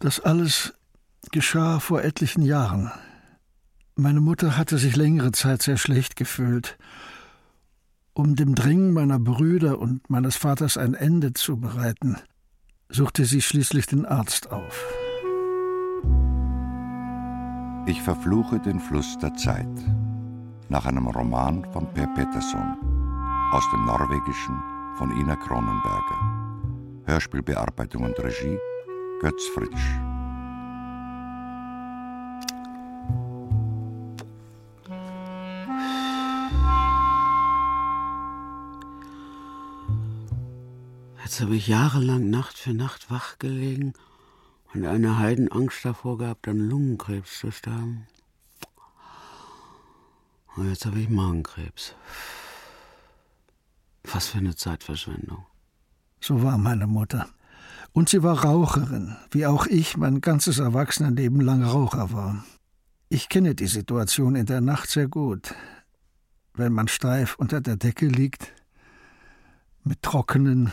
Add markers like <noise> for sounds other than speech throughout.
Das alles geschah vor etlichen Jahren. Meine Mutter hatte sich längere Zeit sehr schlecht gefühlt. Um dem Dringen meiner Brüder und meines Vaters ein Ende zu bereiten, suchte sie schließlich den Arzt auf. Ich verfluche den Fluss der Zeit. Nach einem Roman von Per Pettersson. Aus dem Norwegischen von Ina Kronenberger. Hörspielbearbeitung und Regie Götz Fritsch. Jetzt habe ich jahrelang Nacht für Nacht wach gelegen und eine Heidenangst davor gehabt, an Lungenkrebs zu sterben. Und jetzt habe ich Magenkrebs. Was für eine Zeitverschwendung. So war meine Mutter. Und sie war Raucherin, wie auch ich mein ganzes Erwachsenenleben lang Raucher war. Ich kenne die Situation in der Nacht sehr gut. Wenn man steif unter der Decke liegt, mit trockenen,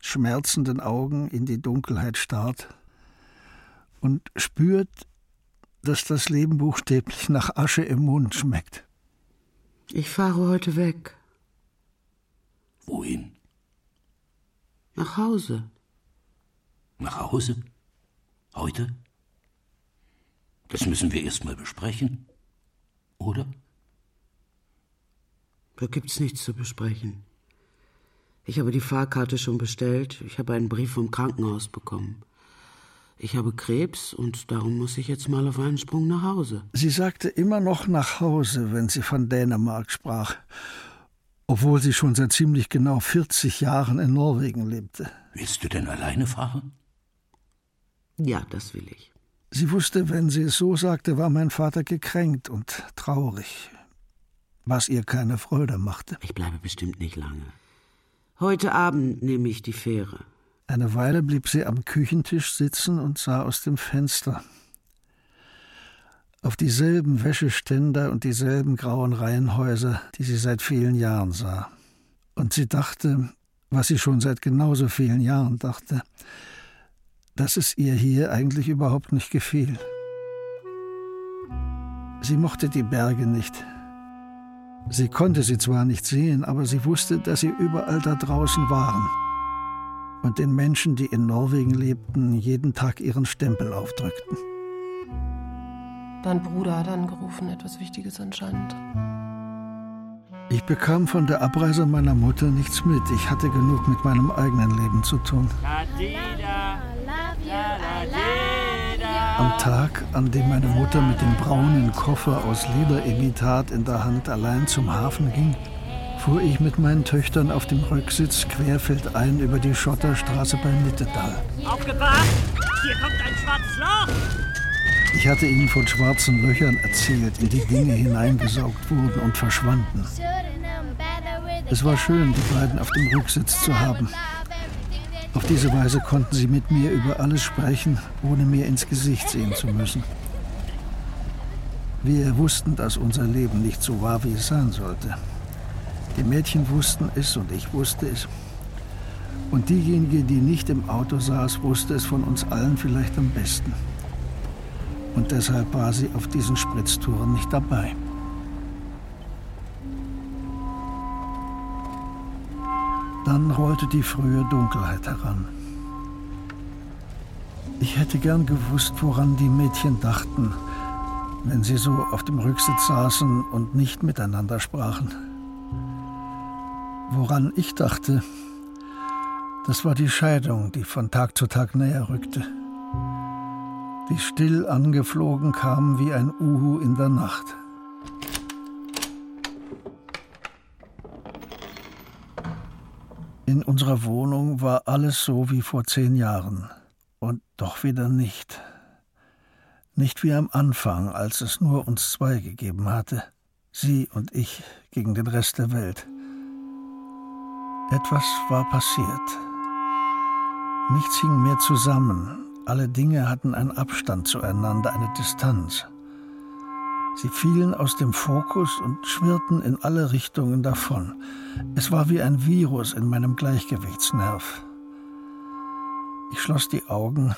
schmerzenden Augen in die Dunkelheit starrt und spürt, dass das Leben buchstäblich nach Asche im Mund schmeckt. Ich fahre heute weg. Wohin? Nach Hause. Nach Hause? Heute? Das müssen wir erst mal besprechen. Oder? Da gibt's nichts zu besprechen. Ich habe die Fahrkarte schon bestellt. Ich habe einen Brief vom Krankenhaus bekommen. Ich habe Krebs und darum muss ich jetzt mal auf einen Sprung nach Hause. Sie sagte immer noch nach Hause, wenn sie von Dänemark sprach, obwohl sie schon seit ziemlich genau 40 Jahren in Norwegen lebte. Willst du denn alleine fahren? Ja, das will ich. Sie wusste, wenn sie es so sagte, war mein Vater gekränkt und traurig, was ihr keine Freude machte. Ich bleibe bestimmt nicht lange. Heute Abend nehme ich die Fähre. Eine Weile blieb sie am Küchentisch sitzen und sah aus dem Fenster. Auf dieselben Wäscheständer und dieselben grauen Reihenhäuser, die sie seit vielen Jahren sah. Und sie dachte, was sie schon seit genauso vielen Jahren dachte, dass es ihr hier eigentlich überhaupt nicht gefiel. Sie mochte die Berge nicht, Sie konnte sie zwar nicht sehen, aber sie wusste, dass sie überall da draußen waren und den Menschen, die in Norwegen lebten, jeden Tag ihren Stempel aufdrückten. Dein Bruder hat angerufen, etwas Wichtiges anscheinend. Ich bekam von der Abreise meiner Mutter nichts mit. Ich hatte genug mit meinem eigenen Leben zu tun. Am Tag, an dem meine Mutter mit dem braunen Koffer aus Lederimitat in der Hand allein zum Hafen ging, fuhr ich mit meinen Töchtern auf dem Rücksitz querfeldein über die Schotterstraße bei Nittedal. Aufgepasst! Hier kommt ein schwarzes Loch! Ich hatte ihnen von schwarzen Löchern erzählt, in die Dinge hineingesaugt wurden und verschwanden. Es war schön, die beiden auf dem Rücksitz zu haben. Auf diese Weise konnten sie mit mir über alles sprechen, ohne mir ins Gesicht sehen zu müssen. Wir wussten, dass unser Leben nicht so war, wie es sein sollte. Die Mädchen wussten es und ich wusste es. Und diejenige, die nicht im Auto saß, wusste es von uns allen vielleicht am besten. Und deshalb war sie auf diesen Spritztouren nicht dabei. Dann rollte die frühe Dunkelheit heran. Ich hätte gern gewusst, woran die Mädchen dachten, wenn sie so auf dem Rücksitz saßen und nicht miteinander sprachen. Woran ich dachte, das war die Scheidung, die von Tag zu Tag näher rückte. Die still angeflogen kam wie ein Uhu in der Nacht. In unserer Wohnung war alles so wie vor zehn Jahren. Und doch wieder nicht. Nicht wie am Anfang, als es nur uns zwei gegeben hatte. Sie und ich gegen den Rest der Welt. Etwas war passiert. Nichts hing mehr zusammen. Alle Dinge hatten einen Abstand zueinander, eine Distanz. Sie fielen aus dem Fokus und schwirrten in alle Richtungen davon. Es war wie ein Virus in meinem Gleichgewichtsnerv. Ich schloss die Augen,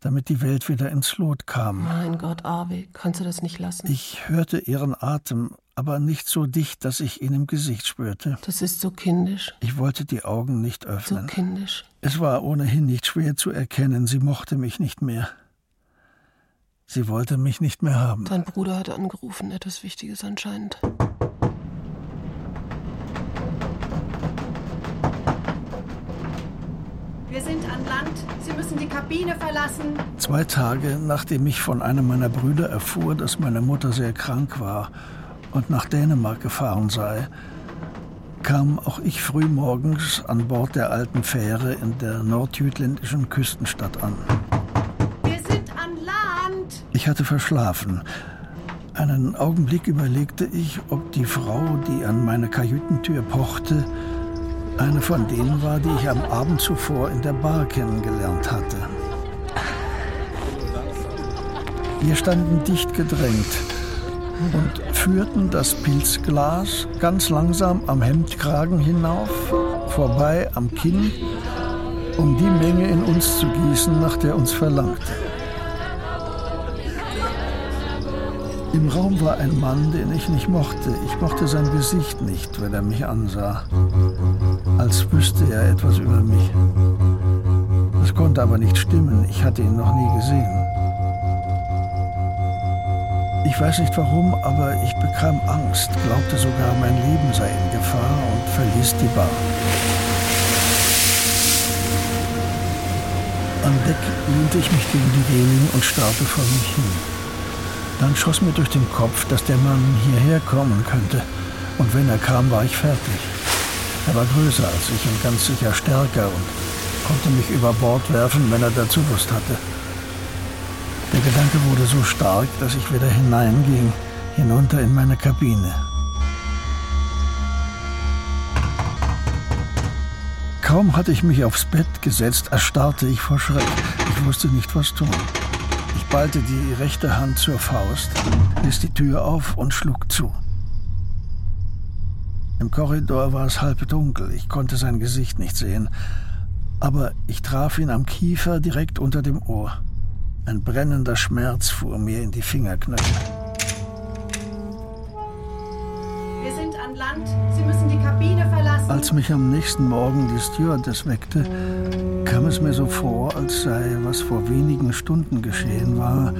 damit die Welt wieder ins Lot kam. Mein Gott, Arvi, kannst du das nicht lassen? Ich hörte ihren Atem, aber nicht so dicht, dass ich ihn im Gesicht spürte. Das ist so kindisch. Ich wollte die Augen nicht öffnen. So kindisch. Es war ohnehin nicht schwer zu erkennen, sie mochte mich nicht mehr. Sie wollte mich nicht mehr haben. Dein Bruder hat angerufen, etwas Wichtiges anscheinend. Wir sind an Land. Sie müssen die Kabine verlassen. Zwei Tage nachdem ich von einem meiner Brüder erfuhr, dass meine Mutter sehr krank war und nach Dänemark gefahren sei, kam auch ich früh morgens an Bord der alten Fähre in der nordjütländischen Küstenstadt an. Ich hatte verschlafen. Einen Augenblick überlegte ich, ob die Frau, die an meine Kajütentür pochte, eine von denen war, die ich am Abend zuvor in der Bar kennengelernt hatte. Wir standen dicht gedrängt und führten das Pilzglas ganz langsam am Hemdkragen hinauf, vorbei am Kinn, um die Menge in uns zu gießen, nach der uns verlangte. Im Raum war ein Mann, den ich nicht mochte. Ich mochte sein Gesicht nicht, wenn er mich ansah. Als wüsste er etwas über mich. Das konnte aber nicht stimmen. Ich hatte ihn noch nie gesehen. Ich weiß nicht warum, aber ich bekam Angst, glaubte sogar, mein Leben sei in Gefahr und verließ die Bar. Am Deck lehnte ich mich gegen die Reling und starrte vor mich hin. Dann schoss mir durch den Kopf, dass der Mann hierher kommen könnte. Und wenn er kam, war ich fertig. Er war größer als ich und ganz sicher stärker und konnte mich über Bord werfen, wenn er dazu Lust hatte. Der Gedanke wurde so stark, dass ich wieder hineinging, hinunter in meine Kabine. Kaum hatte ich mich aufs Bett gesetzt, erstarrte ich vor Schreck. Ich wusste nicht, was tun ballte die rechte Hand zur Faust, ließ die Tür auf und schlug zu. Im Korridor war es halb dunkel, ich konnte sein Gesicht nicht sehen, aber ich traf ihn am Kiefer direkt unter dem Ohr. Ein brennender Schmerz fuhr mir in die Fingerknöchel. Wir sind an Land. Sie müssen die Kabine verlassen. Als mich am nächsten Morgen die Stewardess weckte, kam es mir so vor, als sei, was vor wenigen Stunden geschehen war,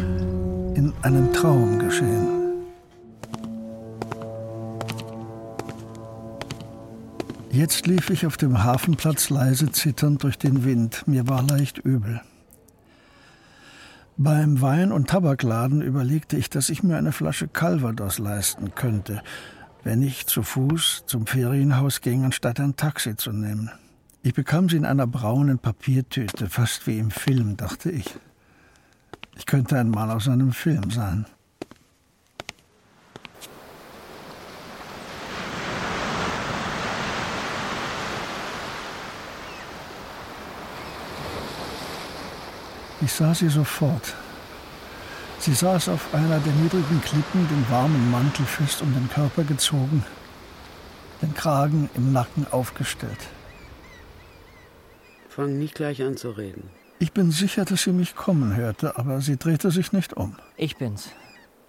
in einem Traum geschehen. Jetzt lief ich auf dem Hafenplatz leise zitternd durch den Wind. Mir war leicht übel. Beim Wein- und Tabakladen überlegte ich, dass ich mir eine Flasche Calvados leisten könnte, wenn ich zu Fuß zum Ferienhaus ging, anstatt ein Taxi zu nehmen. Ich bekam sie in einer braunen Papiertüte, fast wie im Film, dachte ich. Ich könnte ein Mann aus einem Film sein. Ich sah sie sofort. Sie saß auf einer der niedrigen Klippen, den warmen Mantel fest um den Körper gezogen, den Kragen im Nacken aufgestellt. Fang nicht gleich an zu reden. Ich bin sicher, dass sie mich kommen hörte, aber sie drehte sich nicht um. Ich bin's.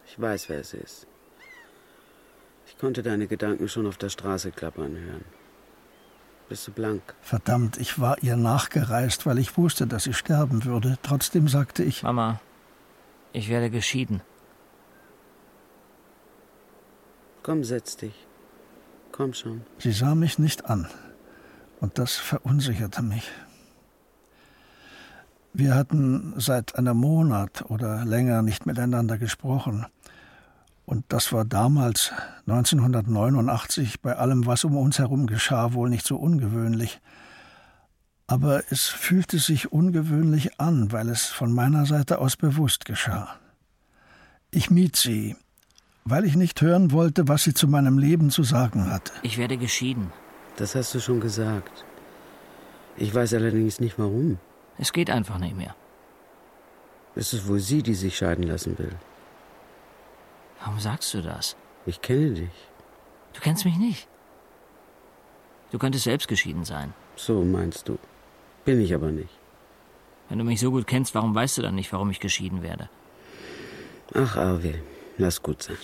Ich weiß, wer es ist. Ich konnte deine Gedanken schon auf der Straße klappern hören. Bist du blank? Verdammt, ich war ihr nachgereist, weil ich wusste, dass sie sterben würde. Trotzdem sagte ich. Mama, ich werde geschieden. Komm, setz dich. Komm schon. Sie sah mich nicht an. Und das verunsicherte mich. Wir hatten seit einem Monat oder länger nicht miteinander gesprochen. Und das war damals, 1989, bei allem, was um uns herum geschah, wohl nicht so ungewöhnlich. Aber es fühlte sich ungewöhnlich an, weil es von meiner Seite aus bewusst geschah. Ich mied sie, weil ich nicht hören wollte, was sie zu meinem Leben zu sagen hatte. Ich werde geschieden. Das hast du schon gesagt. Ich weiß allerdings nicht warum. Es geht einfach nicht mehr. Ist es wohl sie, die sich scheiden lassen will? Warum sagst du das? Ich kenne dich. Du kennst mich nicht. Du könntest selbst geschieden sein. So meinst du. Bin ich aber nicht. Wenn du mich so gut kennst, warum weißt du dann nicht, warum ich geschieden werde? Ach, Arvid, lass gut sein.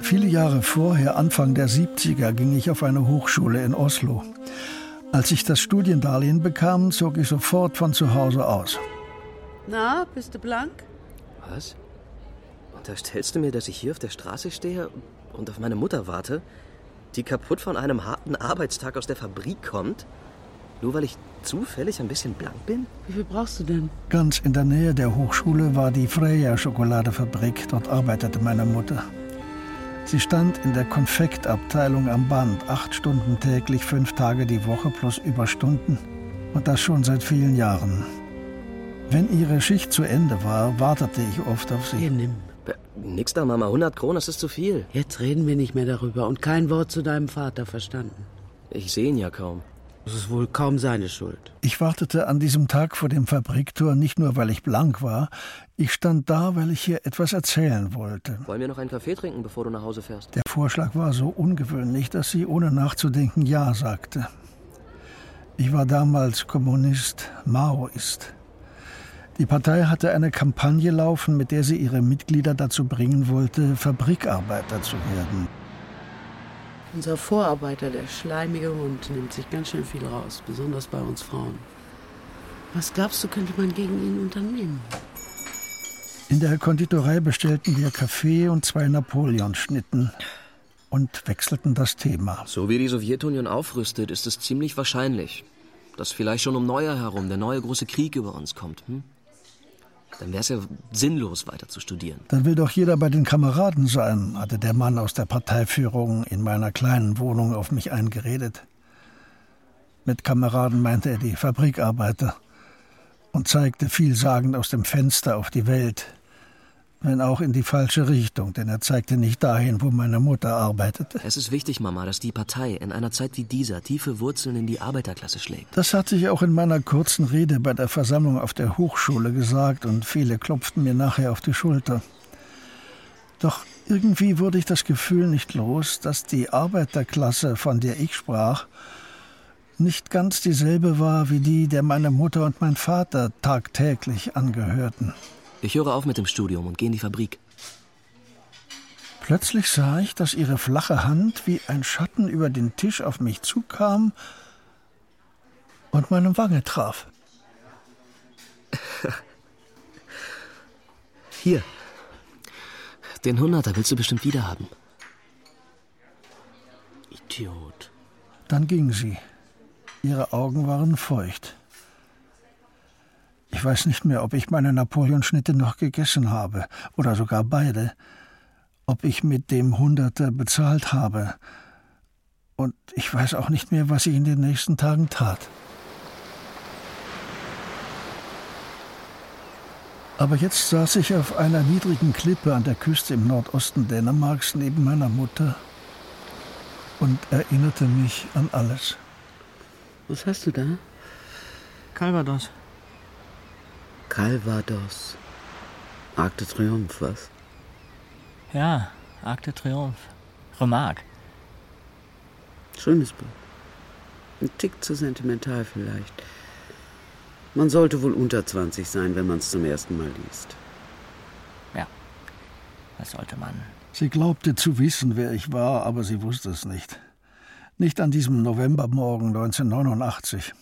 Viele Jahre vorher, Anfang der 70er, ging ich auf eine Hochschule in Oslo. Als ich das Studiendarlehen bekam, zog ich sofort von zu Hause aus. Na, bist du blank? Was? Unterstellst du mir, dass ich hier auf der Straße stehe und auf meine Mutter warte, die kaputt von einem harten Arbeitstag aus der Fabrik kommt? Nur weil ich zufällig ein bisschen blank bin? Wie viel brauchst du denn? Ganz in der Nähe der Hochschule war die Freya Schokoladefabrik. Dort arbeitete meine Mutter. Sie stand in der Konfektabteilung am Band, acht Stunden täglich, fünf Tage die Woche plus Überstunden. Und das schon seit vielen Jahren. Wenn ihre Schicht zu Ende war, wartete ich oft auf sie. Hier, nimm. Nix da, Mama. 100 Kronen, das ist zu viel. Jetzt reden wir nicht mehr darüber und kein Wort zu deinem Vater verstanden. Ich sehe ihn ja kaum. Das ist wohl kaum seine Schuld. Ich wartete an diesem Tag vor dem Fabriktor nicht nur, weil ich blank war. Ich stand da, weil ich hier etwas erzählen wollte. Wollen wir noch einen Kaffee trinken, bevor du nach Hause fährst? Der Vorschlag war so ungewöhnlich, dass sie ohne nachzudenken Ja sagte. Ich war damals Kommunist, Maoist. Die Partei hatte eine Kampagne laufen, mit der sie ihre Mitglieder dazu bringen wollte, Fabrikarbeiter zu werden. Unser Vorarbeiter, der schleimige Hund, nimmt sich ganz schön viel raus, besonders bei uns Frauen. Was glaubst du, könnte man gegen ihn unternehmen? In der Konditorei bestellten wir Kaffee und zwei Napoleonschnitten und wechselten das Thema. So wie die Sowjetunion aufrüstet, ist es ziemlich wahrscheinlich, dass vielleicht schon um Neujahr herum der neue große Krieg über uns kommt. Hm? Dann wäre es ja sinnlos, weiter zu studieren. Dann will doch jeder bei den Kameraden sein, hatte der Mann aus der Parteiführung in meiner kleinen Wohnung auf mich eingeredet. Mit Kameraden meinte er die Fabrikarbeiter und zeigte vielsagend aus dem Fenster auf die Welt, wenn auch in die falsche Richtung, denn er zeigte nicht dahin, wo meine Mutter arbeitete. Es ist wichtig, Mama, dass die Partei in einer Zeit wie dieser tiefe Wurzeln in die Arbeiterklasse schlägt. Das hatte ich auch in meiner kurzen Rede bei der Versammlung auf der Hochschule gesagt und viele klopften mir nachher auf die Schulter. Doch irgendwie wurde ich das Gefühl nicht los, dass die Arbeiterklasse, von der ich sprach, nicht ganz dieselbe war wie die, der meine Mutter und mein Vater tagtäglich angehörten. Ich höre auf mit dem Studium und gehe in die Fabrik. Plötzlich sah ich, dass ihre flache Hand wie ein Schatten über den Tisch auf mich zukam und meine Wange traf. <laughs> Hier. Den Hunderter willst du bestimmt wieder haben. Idiot. Dann ging sie. Ihre Augen waren feucht. Ich weiß nicht mehr, ob ich meine Napoleonschnitte noch gegessen habe oder sogar beide, ob ich mit dem Hunderter bezahlt habe. Und ich weiß auch nicht mehr, was ich in den nächsten Tagen tat. Aber jetzt saß ich auf einer niedrigen Klippe an der Küste im Nordosten Dänemarks neben meiner Mutter und erinnerte mich an alles. Was hast du da? Calvados. Calvados. Arc de Triomphe, was? Ja, Arc de Triomphe. Remarque. Schönes Buch. Ein Tick zu sentimental vielleicht. Man sollte wohl unter 20 sein, wenn man es zum ersten Mal liest. Ja, das sollte man. Sie glaubte zu wissen, wer ich war, aber sie wusste es nicht. Nicht an diesem Novembermorgen 1989.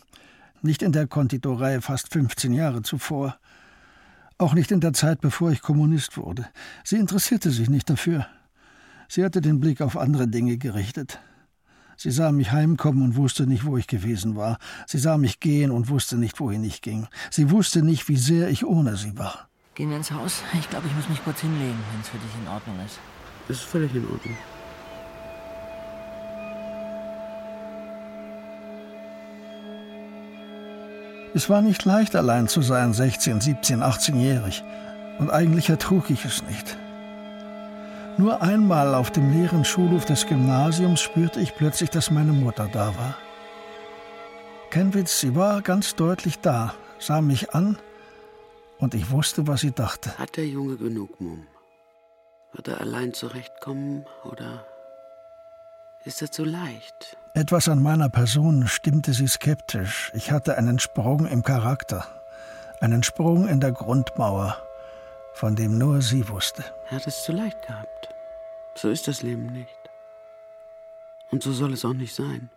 Nicht in der Konditorei fast 15 Jahre zuvor. Auch nicht in der Zeit, bevor ich Kommunist wurde. Sie interessierte sich nicht dafür. Sie hatte den Blick auf andere Dinge gerichtet. Sie sah mich heimkommen und wusste nicht, wo ich gewesen war. Sie sah mich gehen und wusste nicht, wohin ich ging. Sie wusste nicht, wie sehr ich ohne sie war. Gehen wir ins Haus? Ich glaube, ich muss mich kurz hinlegen, wenn es für dich in Ordnung ist. Das ist völlig in Ordnung. Es war nicht leicht, allein zu sein, 16, 17, 18-jährig. Und eigentlich ertrug ich es nicht. Nur einmal auf dem leeren Schulhof des Gymnasiums spürte ich plötzlich, dass meine Mutter da war. Kein Witz, sie war ganz deutlich da, sah mich an und ich wusste, was sie dachte. Hat der Junge genug Mumm? Wird er allein zurechtkommen oder ist er zu leicht? Etwas an meiner Person stimmte sie skeptisch. Ich hatte einen Sprung im Charakter, einen Sprung in der Grundmauer, von dem nur sie wusste. Er hat es zu leicht gehabt. So ist das Leben nicht. Und so soll es auch nicht sein.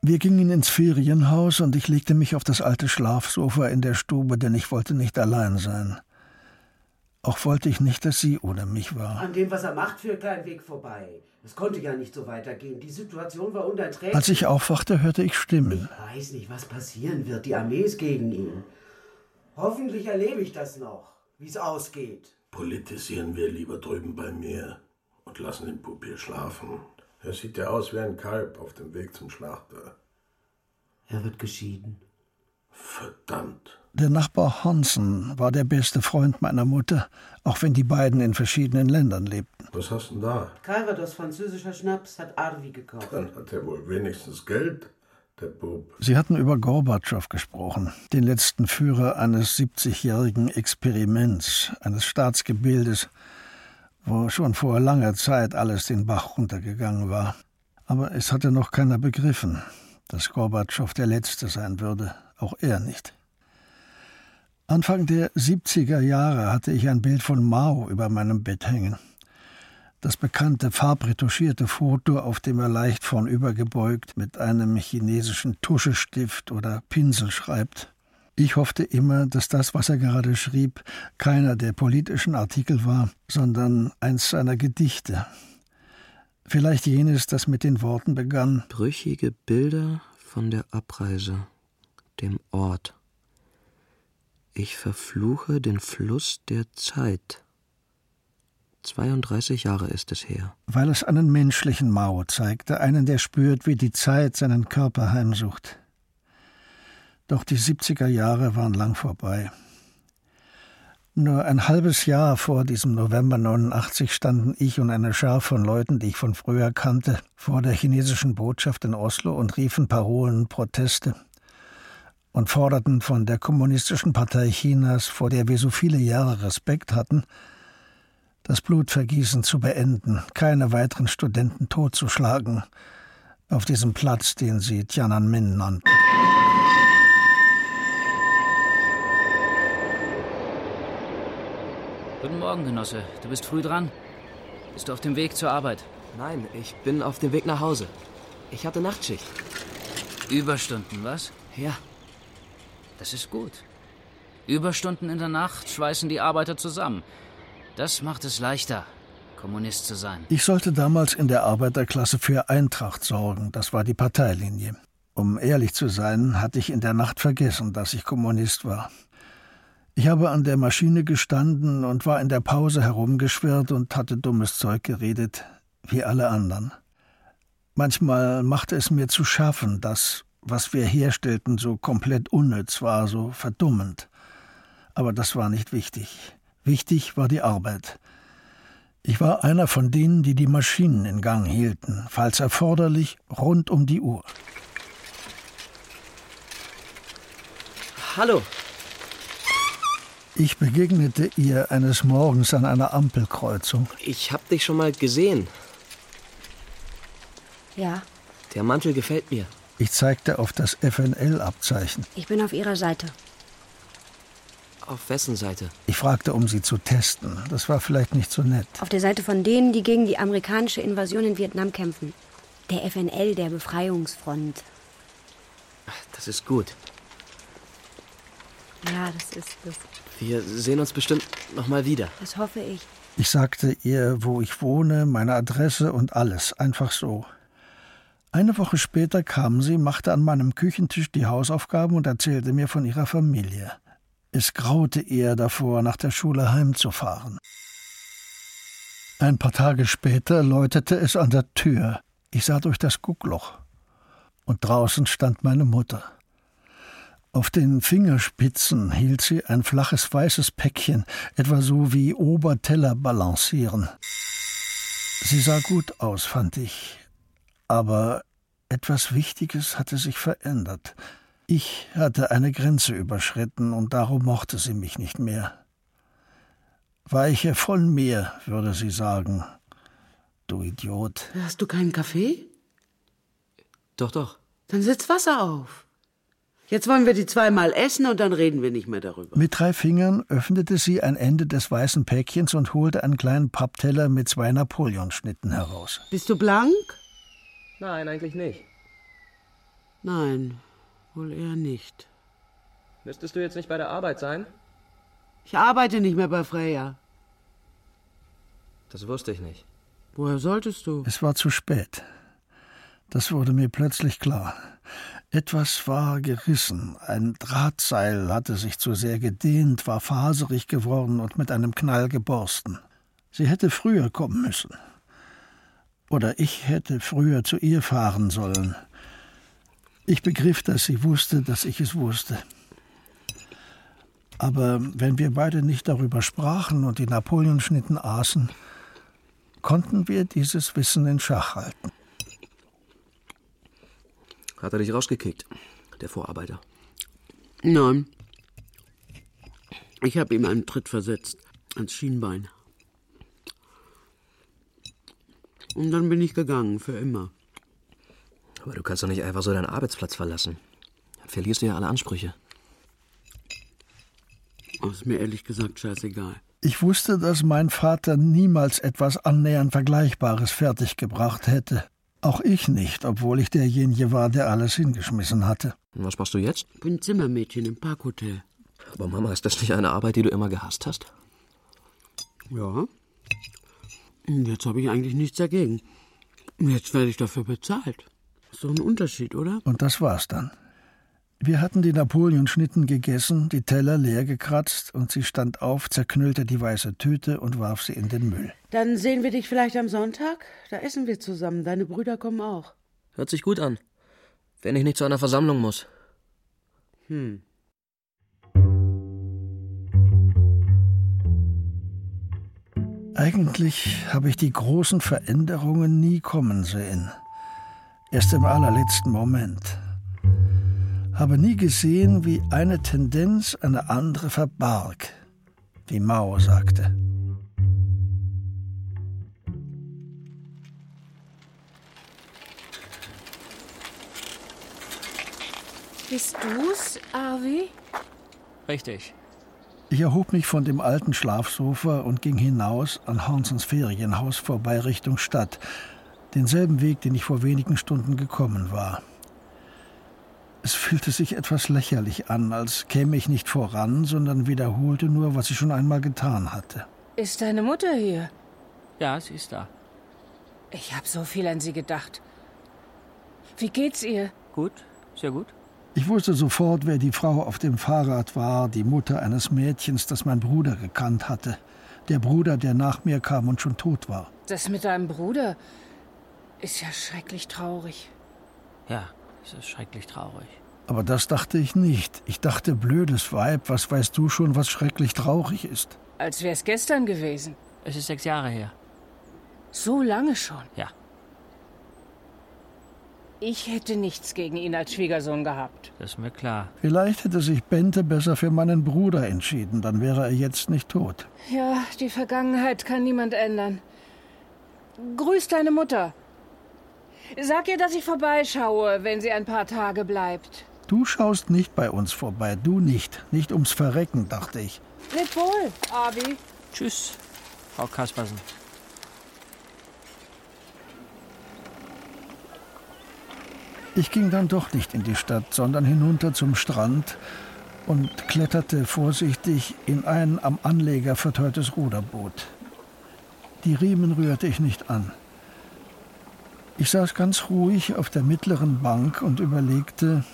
Wir gingen ins Ferienhaus und ich legte mich auf das alte Schlafsofa in der Stube, denn ich wollte nicht allein sein. Auch wollte ich nicht, dass sie ohne mich war. An dem, was er macht, führt kein Weg vorbei. Es konnte ja nicht so weitergehen. Die Situation war unerträglich. Als ich aufwachte, hörte ich Stimmen. Ich weiß nicht, was passieren wird. Die Armee ist gegen ihn. Hoffentlich erlebe ich das noch, wie es ausgeht. Politisieren wir lieber drüben bei mir und lassen den Bub hier schlafen. Er sieht ja aus wie ein Kalb auf dem Weg zum Schlachter. Er wird geschieden. Verdammt. Der Nachbar Hansen war der beste Freund meiner Mutter, auch wenn die beiden in verschiedenen Ländern lebten. Was hast du denn da? Calvados, französischer Schnaps, hat Arvi gekauft. Dann hat er wohl wenigstens Geld, der Bub. Sie hatten über Gorbatschow gesprochen, den letzten Führer eines 70-jährigen Experiments, eines Staatsgebildes, wo schon vor langer Zeit alles den Bach runtergegangen war. Aber es hatte noch keiner begriffen, dass Gorbatschow der Letzte sein würde, auch er nicht. Anfang der 70er Jahre hatte ich ein Bild von Mao über meinem Bett hängen. Das bekannte farbretuschierte Foto, auf dem er leicht vornübergebeugt mit einem chinesischen Tuschestift oder Pinsel schreibt. Ich hoffte immer, dass das, was er gerade schrieb, keiner der politischen Artikel war, sondern eins seiner Gedichte. Vielleicht jenes, das mit den Worten begann Brüchige Bilder von der Abreise, dem Ort. Ich verfluche den Fluss der Zeit. 32 Jahre ist es her. Weil es einen menschlichen Mao zeigte, einen, der spürt, wie die Zeit seinen Körper heimsucht. Doch die 70er Jahre waren lang vorbei. Nur ein halbes Jahr vor diesem November 89 standen ich und eine Schar von Leuten, die ich von früher kannte, vor der chinesischen Botschaft in Oslo und riefen Parolen, Proteste und forderten von der Kommunistischen Partei Chinas, vor der wir so viele Jahre Respekt hatten, das Blutvergießen zu beenden, keine weiteren Studenten totzuschlagen, auf diesem Platz, den sie Tiananmen nannten. Guten Morgen, Genosse. Du bist früh dran. Bist du auf dem Weg zur Arbeit? Nein, ich bin auf dem Weg nach Hause. Ich hatte Nachtschicht. Überstunden, was? Ja. Das ist gut. Überstunden in der Nacht schweißen die Arbeiter zusammen. Das macht es leichter, Kommunist zu sein. Ich sollte damals in der Arbeiterklasse für Eintracht sorgen. Das war die Parteilinie. Um ehrlich zu sein, hatte ich in der Nacht vergessen, dass ich Kommunist war. Ich habe an der Maschine gestanden und war in der Pause herumgeschwirrt und hatte dummes Zeug geredet, wie alle anderen. Manchmal machte es mir zu schaffen, dass, was wir herstellten, so komplett unnütz war, so verdummend. Aber das war nicht wichtig. Wichtig war die Arbeit. Ich war einer von denen, die die Maschinen in Gang hielten, falls erforderlich, rund um die Uhr. Hallo. Ich begegnete ihr eines Morgens an einer Ampelkreuzung. Ich hab dich schon mal gesehen. Ja, Der Mantel gefällt mir. Ich zeigte auf das FNL-Abzeichen. ich bin auf Ihrer Seite. Auf wessen Seite? Ich fragte, um sie zu testen. Das war vielleicht nicht so nett. Auf der Seite von denen, die gegen die amerikanische Invasion in Vietnam kämpfen. Der FNL, der Befreiungsfront. Das ist gut. Ja, das ist es. Wir sehen uns bestimmt noch mal wieder. Das hoffe ich. Ich sagte ihr, wo ich wohne, meine Adresse und alles, einfach so. Eine Woche später kam sie, machte an meinem Küchentisch die Hausaufgaben und erzählte mir von ihrer Familie. Es graute ihr davor, nach der Schule heimzufahren. Ein paar Tage später läutete es an der Tür. Ich sah durch das Guckloch. Und draußen stand meine Mutter. Auf den Fingerspitzen hielt sie ein flaches weißes Päckchen, etwa so wie Oberteller balancieren. Sie sah gut aus, fand ich. Aber etwas Wichtiges hatte sich verändert. Ich hatte eine Grenze überschritten und darum mochte sie mich nicht mehr. Weiche von mir, würde sie sagen. Du Idiot. Hast du keinen Kaffee? Doch, doch. Dann setz Wasser auf. Jetzt wollen wir die zweimal essen und dann reden wir nicht mehr darüber. Mit drei Fingern öffnete sie ein Ende des weißen Päckchens und holte einen kleinen Pappteller mit zwei Napoleonschnitten heraus. Bist du blank? Nein, eigentlich nicht. Nein, wohl eher nicht. Müsstest du jetzt nicht bei der Arbeit sein? Ich arbeite nicht mehr bei Freya. Das wusste ich nicht. Woher solltest du? Es war zu spät. Das wurde mir plötzlich klar. Etwas war gerissen, ein Drahtseil hatte sich zu sehr gedehnt, war faserig geworden und mit einem Knall geborsten. Sie hätte früher kommen müssen. Oder ich hätte früher zu ihr fahren sollen. Ich begriff, dass sie wusste, dass ich es wusste. Aber wenn wir beide nicht darüber sprachen und die Napoleonschnitten aßen, konnten wir dieses Wissen in Schach halten. Hat er dich rausgekickt, der Vorarbeiter? Nein. Ich habe ihm einen Tritt versetzt, ans Schienbein. Und dann bin ich gegangen, für immer. Aber du kannst doch nicht einfach so deinen Arbeitsplatz verlassen. Dann verlierst du ja alle Ansprüche. Oh, ist mir ehrlich gesagt scheißegal. Ich wusste, dass mein Vater niemals etwas annähernd Vergleichbares fertiggebracht hätte. Auch ich nicht, obwohl ich derjenige war, der alles hingeschmissen hatte. Und was machst du jetzt? Bin Zimmermädchen im Parkhotel. Aber Mama, ist das nicht eine Arbeit, die du immer gehasst hast? Ja. Jetzt habe ich eigentlich nichts dagegen. Jetzt werde ich dafür bezahlt. Ist doch ein Unterschied, oder? Und das war's dann. Wir hatten die Napoleonschnitten gegessen, die Teller leer gekratzt, und sie stand auf, zerknüllte die weiße Tüte und warf sie in den Müll. Dann sehen wir dich vielleicht am Sonntag. Da essen wir zusammen. Deine Brüder kommen auch. Hört sich gut an. Wenn ich nicht zu einer Versammlung muss. Hm. Eigentlich habe ich die großen Veränderungen nie kommen sehen. Erst im allerletzten Moment. Habe nie gesehen, wie eine Tendenz eine andere verbarg, wie Mao sagte. Bist du's, Avi? Richtig. Ich erhob mich von dem alten Schlafsofa und ging hinaus an Hornsons Ferienhaus vorbei Richtung Stadt, denselben Weg, den ich vor wenigen Stunden gekommen war. Es fühlte sich etwas lächerlich an, als käme ich nicht voran, sondern wiederholte nur, was ich schon einmal getan hatte. Ist deine Mutter hier? Ja, sie ist da. Ich habe so viel an sie gedacht. Wie geht's ihr? Gut, sehr gut. Ich wusste sofort, wer die Frau auf dem Fahrrad war, die Mutter eines Mädchens, das mein Bruder gekannt hatte. Der Bruder, der nach mir kam und schon tot war. Das mit deinem Bruder ist ja schrecklich traurig. Ja, es ist schrecklich traurig. Aber das dachte ich nicht. Ich dachte, blödes Weib, was weißt du schon, was schrecklich traurig ist? Als wär's gestern gewesen. Es ist sechs Jahre her. So lange schon? Ja. Ich hätte nichts gegen ihn als Schwiegersohn gehabt. Das ist mir klar. Vielleicht hätte sich Bente besser für meinen Bruder entschieden, dann wäre er jetzt nicht tot. Ja, die Vergangenheit kann niemand ändern. Grüß deine Mutter. Sag ihr, dass ich vorbeischaue, wenn sie ein paar Tage bleibt. Du schaust nicht bei uns vorbei, du nicht. Nicht ums Verrecken, dachte ich. Leb wohl, Abi. Tschüss, Frau Kaspersen. Ich ging dann doch nicht in die Stadt, sondern hinunter zum Strand und kletterte vorsichtig in ein am Anleger verteutes Ruderboot. Die Riemen rührte ich nicht an. Ich saß ganz ruhig auf der mittleren Bank und überlegte,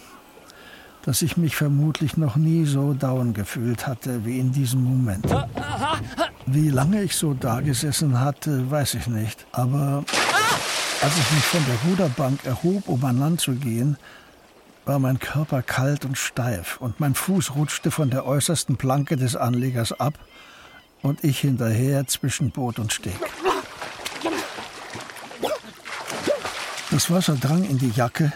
dass ich mich vermutlich noch nie so down gefühlt hatte wie in diesem Moment. Wie lange ich so dagesessen hatte, weiß ich nicht. Aber als ich mich von der Ruderbank erhob, um an Land zu gehen, war mein Körper kalt und steif und mein Fuß rutschte von der äußersten Planke des Anlegers ab und ich hinterher zwischen Boot und Steg. Das Wasser drang in die Jacke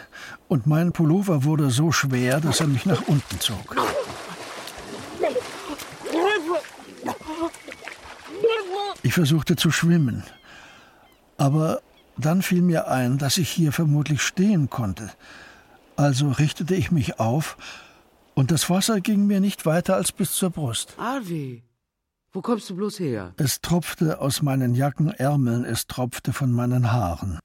und mein Pullover wurde so schwer, dass er mich nach unten zog. Ich versuchte zu schwimmen, aber Dann fiel mir ein, dass ich hier vermutlich stehen konnte. Also richtete ich mich auf, und das Wasser ging mir nicht weiter als bis zur Brust. Arvi, wo kommst du bloß her? Es tropfte aus meinen Jackenärmeln, es tropfte von meinen Haaren.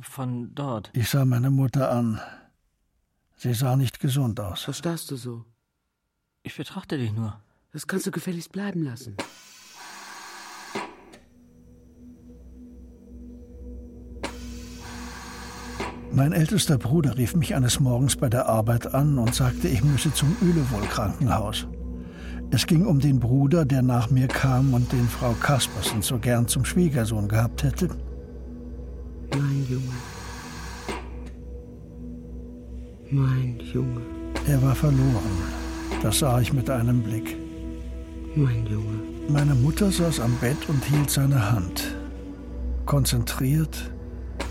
Von dort. Ich sah meine Mutter an. Sie sah nicht gesund aus. Was starrst du so? Ich betrachte dich nur. Das kannst du gefälligst bleiben lassen. Mein ältester Bruder rief mich eines Morgens bei der Arbeit an und sagte, ich müsse zum Ülewohl-Krankenhaus. Es ging um den Bruder, der nach mir kam und den Frau Kaspersen so gern zum Schwiegersohn gehabt hätte. Mein Junge. Mein Junge. Er war verloren. Das sah ich mit einem Blick. Mein Junge. Meine Mutter saß am Bett und hielt seine Hand. Konzentriert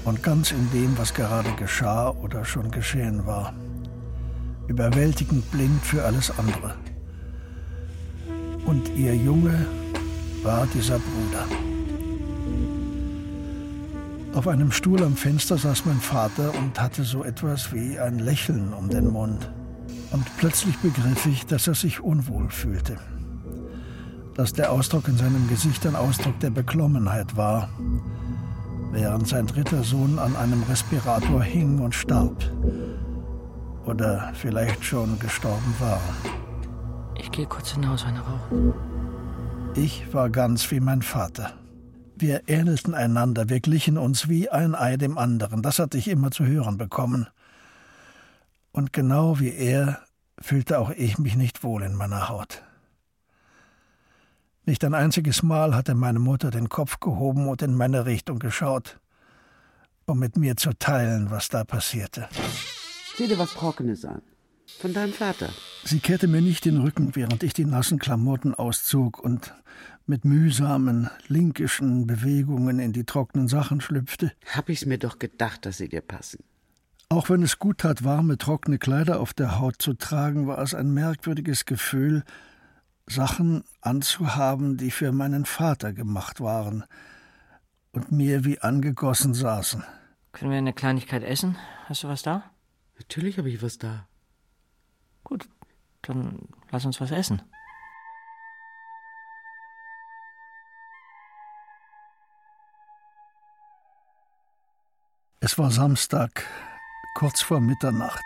und ganz in dem, was gerade geschah oder schon geschehen war. Überwältigend blind für alles andere. Und ihr Junge war dieser Bruder. Auf einem Stuhl am Fenster saß mein Vater und hatte so etwas wie ein Lächeln um den Mund. Und plötzlich begriff ich, dass er sich unwohl fühlte. Dass der Ausdruck in seinem Gesicht ein Ausdruck der Beklommenheit war, während sein dritter Sohn an einem Respirator hing und starb. Oder vielleicht schon gestorben war. Ich gehe kurz hinaus, eine rauchen. Ich war ganz wie mein Vater. Wir ähnelten einander, wir glichen uns wie ein Ei dem anderen, das hatte ich immer zu hören bekommen. Und genau wie er fühlte auch ich mich nicht wohl in meiner Haut. Nicht ein einziges Mal hatte meine Mutter den Kopf gehoben und in meine Richtung geschaut, um mit mir zu teilen, was da passierte. Sieh dir was Trockenes an. Von deinem Vater. Sie kehrte mir nicht den Rücken, während ich die nassen Klamotten auszog und mit mühsamen, linkischen Bewegungen in die trockenen Sachen schlüpfte. Hab ich's mir doch gedacht, dass sie dir passen. Auch wenn es gut tat, warme, trockene Kleider auf der Haut zu tragen, war es ein merkwürdiges Gefühl, Sachen anzuhaben, die für meinen Vater gemacht waren und mir wie angegossen saßen. Können wir eine Kleinigkeit essen? Hast du was da? Natürlich habe ich was da. Gut, dann lass uns was essen. Es war Samstag, kurz vor Mitternacht.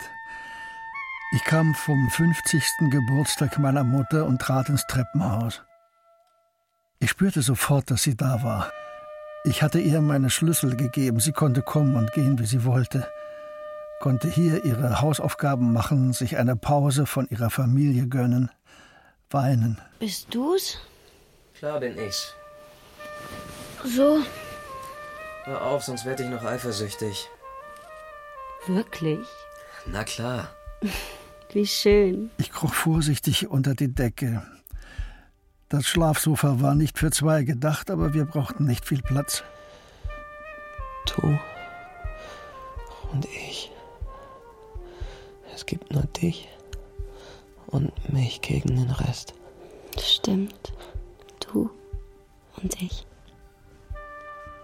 Ich kam vom 50. Geburtstag meiner Mutter und trat ins Treppenhaus. Ich spürte sofort, dass sie da war. Ich hatte ihr meine Schlüssel gegeben. Sie konnte kommen und gehen, wie sie wollte. Konnte hier ihre Hausaufgaben machen, sich eine Pause von ihrer Familie gönnen, weinen. Bist du's? Klar bin ich's. So, Hör auf, sonst werde ich noch eifersüchtig. wirklich? Na klar. <laughs> Wie schön. Ich kroch vorsichtig unter die Decke. Das Schlafsofa war nicht für zwei gedacht, aber wir brauchten nicht viel Platz. Du und ich. Es gibt nur dich und mich gegen den Rest. Stimmt. Du und ich.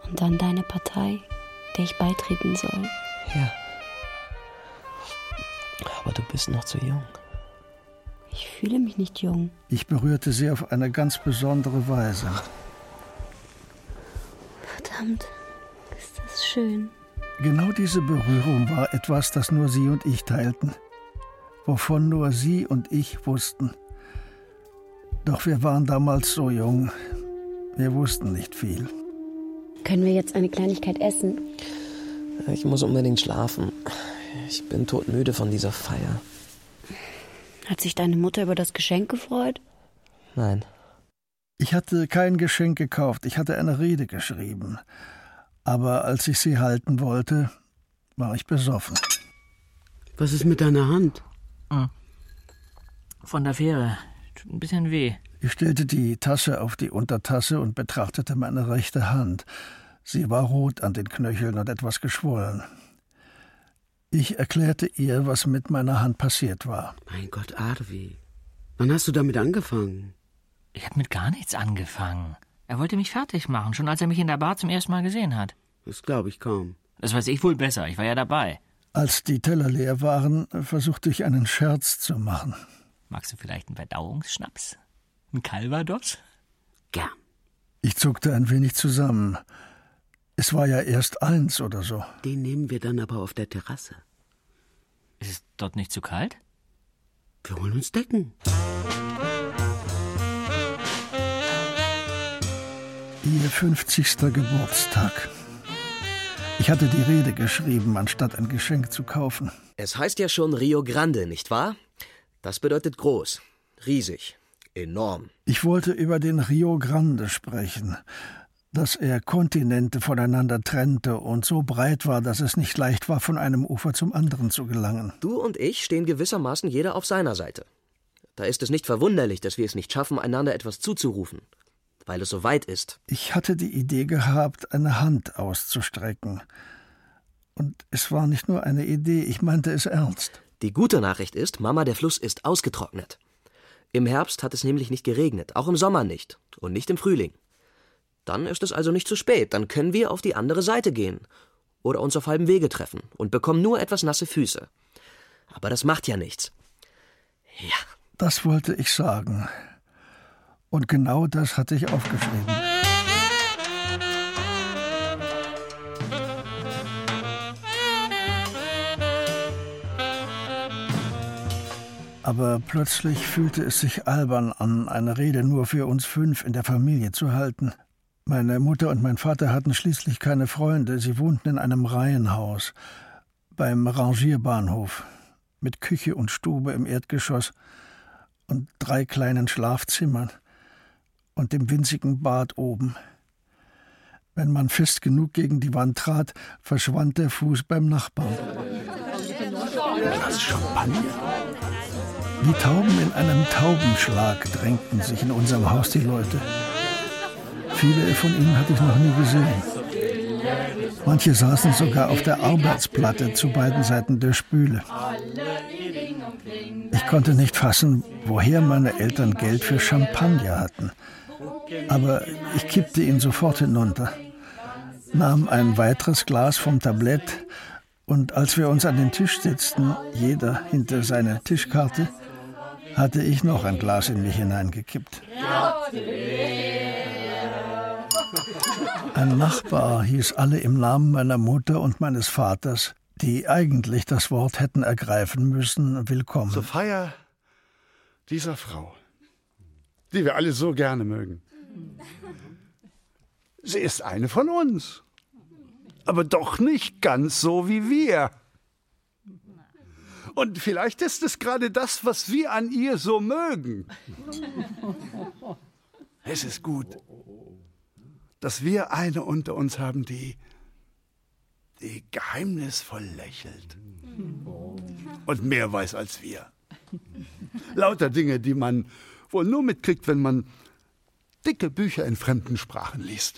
Und dann deine Partei, der ich beitreten soll. Ja. Aber du bist noch zu jung. Ich fühle mich nicht jung. Ich berührte sie auf eine ganz besondere Weise. Verdammt, ist das schön. Genau diese Berührung war etwas, das nur sie und ich teilten, wovon nur sie und ich wussten. Doch wir waren damals so jung, wir wussten nicht viel. Können wir jetzt eine Kleinigkeit essen? Ich muss unbedingt schlafen. Ich bin todmüde von dieser Feier. Hat sich deine Mutter über das Geschenk gefreut? Nein. Ich hatte kein Geschenk gekauft, ich hatte eine Rede geschrieben. Aber als ich sie halten wollte, war ich besoffen. Was ist mit deiner Hand? Hm. Von der Fähre. Tut ein bisschen weh. Ich stellte die Tasse auf die Untertasse und betrachtete meine rechte Hand. Sie war rot an den Knöcheln und etwas geschwollen. Ich erklärte ihr, was mit meiner Hand passiert war. Mein Gott, Arvi. Wann hast du damit angefangen? Ich habe mit gar nichts angefangen. Er wollte mich fertig machen, schon als er mich in der Bar zum ersten Mal gesehen hat. Das glaube ich kaum. Das weiß ich wohl besser. Ich war ja dabei. Als die Teller leer waren, versuchte ich einen Scherz zu machen. Magst du vielleicht einen Verdauungsschnaps? Ein Calvados? Gern. Ich zuckte ein wenig zusammen. Es war ja erst eins oder so. Den nehmen wir dann aber auf der Terrasse. Ist es dort nicht zu kalt? Wir holen uns Decken. Ihr 50. Geburtstag. Ich hatte die Rede geschrieben, anstatt ein Geschenk zu kaufen. Es heißt ja schon Rio Grande, nicht wahr? Das bedeutet groß, riesig, enorm. Ich wollte über den Rio Grande sprechen, dass er Kontinente voneinander trennte und so breit war, dass es nicht leicht war, von einem Ufer zum anderen zu gelangen. Du und ich stehen gewissermaßen jeder auf seiner Seite. Da ist es nicht verwunderlich, dass wir es nicht schaffen, einander etwas zuzurufen, weil es so weit ist. Ich hatte die Idee gehabt, eine Hand auszustrecken. Und es war nicht nur eine Idee, ich meinte es ernst. Die gute Nachricht ist, Mama, der Fluss ist ausgetrocknet. Im Herbst hat es nämlich nicht geregnet, auch im Sommer nicht und nicht im Frühling. Dann ist es also nicht zu spät, dann können wir auf die andere Seite gehen oder uns auf halbem Wege treffen und bekommen nur etwas nasse Füße. Aber das macht ja nichts. Ja. Das wollte ich sagen. Und genau das hatte ich aufgeschrieben. Aber plötzlich fühlte es sich albern an, eine Rede nur für uns fünf in der Familie zu halten. Meine Mutter und mein Vater hatten schließlich keine Freunde, sie wohnten in einem Reihenhaus beim Rangierbahnhof mit Küche und Stube im Erdgeschoss und drei kleinen Schlafzimmern und dem winzigen Bad oben. Wenn man fest genug gegen die Wand trat, verschwand der Fuß beim Nachbarn. Glas Champagner? Wie Tauben in einem Taubenschlag drängten sich in unserem Haus die Leute. Viele von ihnen hatte ich noch nie gesehen. Manche saßen sogar auf der Arbeitsplatte zu beiden Seiten der Spüle. Ich konnte nicht fassen, woher meine Eltern Geld für Champagner hatten. Aber ich kippte ihn sofort hinunter, nahm ein weiteres Glas vom Tablett und als wir uns an den Tisch setzten, jeder hinter seiner Tischkarte, hatte ich noch ein Glas in mich hineingekippt. Ein Nachbar hieß alle im Namen meiner Mutter und meines Vaters, die eigentlich das Wort hätten ergreifen müssen, willkommen. Zur Feier dieser Frau, die wir alle so gerne mögen. Sie ist eine von uns, aber doch nicht ganz so wie wir. Und vielleicht ist es gerade das, was wir an ihr so mögen. <laughs> Es ist gut, dass wir eine unter uns haben, die, die geheimnisvoll lächelt und mehr weiß als wir. Lauter Dinge, die man wohl nur mitkriegt, wenn man dicke Bücher in fremden Sprachen liest.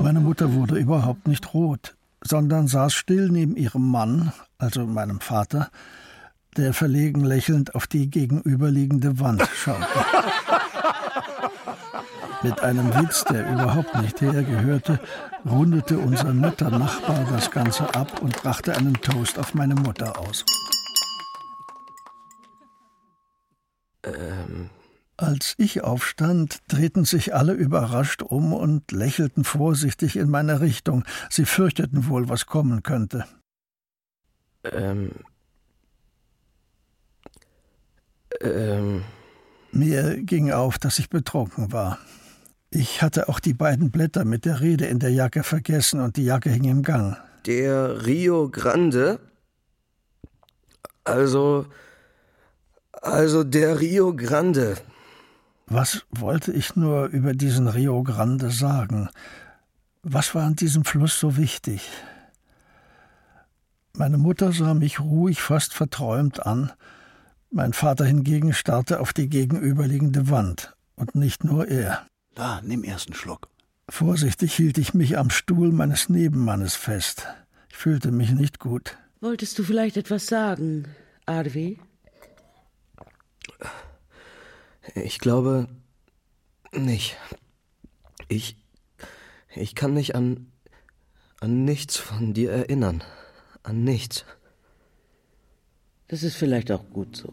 Meine Mutter wurde überhaupt nicht rot, sondern saß still neben ihrem Mann, also meinem Vater, der verlegen lächelnd auf die gegenüberliegende Wand schaute. <laughs> Mit einem Witz, der überhaupt nicht hergehörte, rundete unser netter Nachbar das Ganze ab und brachte einen Toast auf meine Mutter aus. Ähm. Als ich aufstand, drehten sich alle überrascht um und lächelten vorsichtig in meine Richtung. Sie fürchteten wohl, was kommen könnte. Ähm. Ähm. Mir ging auf, dass ich betrunken war. Ich hatte auch die beiden Blätter mit der Rede in der Jacke vergessen und die Jacke hing im Gang. Der Rio Grande? Also. Also der Rio Grande. Was wollte ich nur über diesen Rio Grande sagen? Was war an diesem Fluss so wichtig? Meine Mutter sah mich ruhig, fast verträumt an. Mein Vater hingegen starrte auf die gegenüberliegende Wand. Und nicht nur er. Da, nimm erst einen Schluck. Vorsichtig hielt ich mich am Stuhl meines Nebenmannes fest. Ich fühlte mich nicht gut. Wolltest du vielleicht etwas sagen, Arvi? Ich glaube nicht. Ich. Ich kann mich an. An nichts von dir erinnern. An nichts. Das ist vielleicht auch gut so.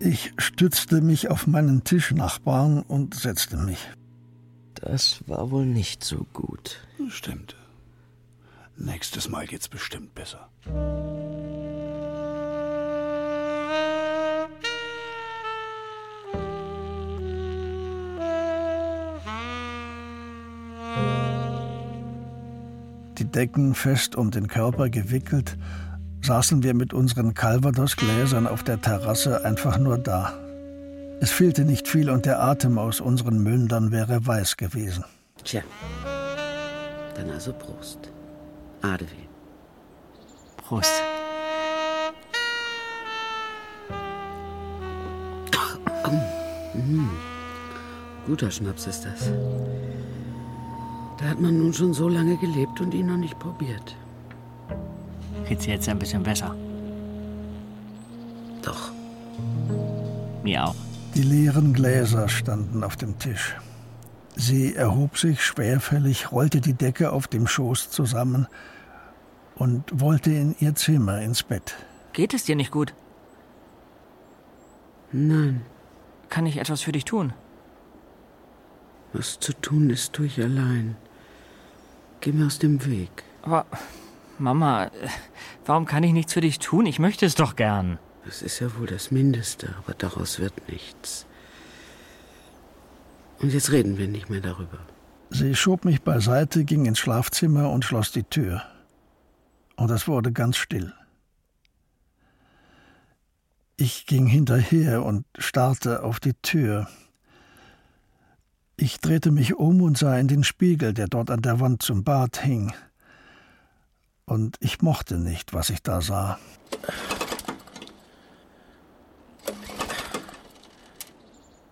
Ich stützte mich auf meinen Tischnachbarn und setzte mich. Das war wohl nicht so gut. Stimmt. Nächstes Mal geht's bestimmt besser. Decken fest um den Körper gewickelt, saßen wir mit unseren Calvados-Gläsern auf der Terrasse einfach nur da. Es fehlte nicht viel und der Atem aus unseren Mündern wäre weiß gewesen. Tja, dann also Prost. Adewe. Prost. Mm. Guter Schnaps ist das. Da hat man nun schon so lange gelebt und ihn noch nicht probiert. Geht's jetzt ein bisschen besser? Doch. Mir auch. Die leeren Gläser standen auf dem Tisch. Sie erhob sich schwerfällig, rollte die Decke auf dem Schoß zusammen und wollte in ihr Zimmer ins Bett. Geht es dir nicht gut? Nein. Kann ich etwas für dich tun? Was zu tun ist, tue ich allein. Geh mir aus dem Weg. Aber, Mama, warum kann ich nichts für dich tun? Ich möchte es doch gern. Das ist ja wohl das Mindeste, aber daraus wird nichts. Und jetzt reden wir nicht mehr darüber. Sie schob mich beiseite, ging ins Schlafzimmer und schloss die Tür. Und es wurde ganz still. Ich ging hinterher und starrte auf die Tür. Ich drehte mich um und sah in den Spiegel, der dort an der Wand zum Bad hing. Und ich mochte nicht, was ich da sah.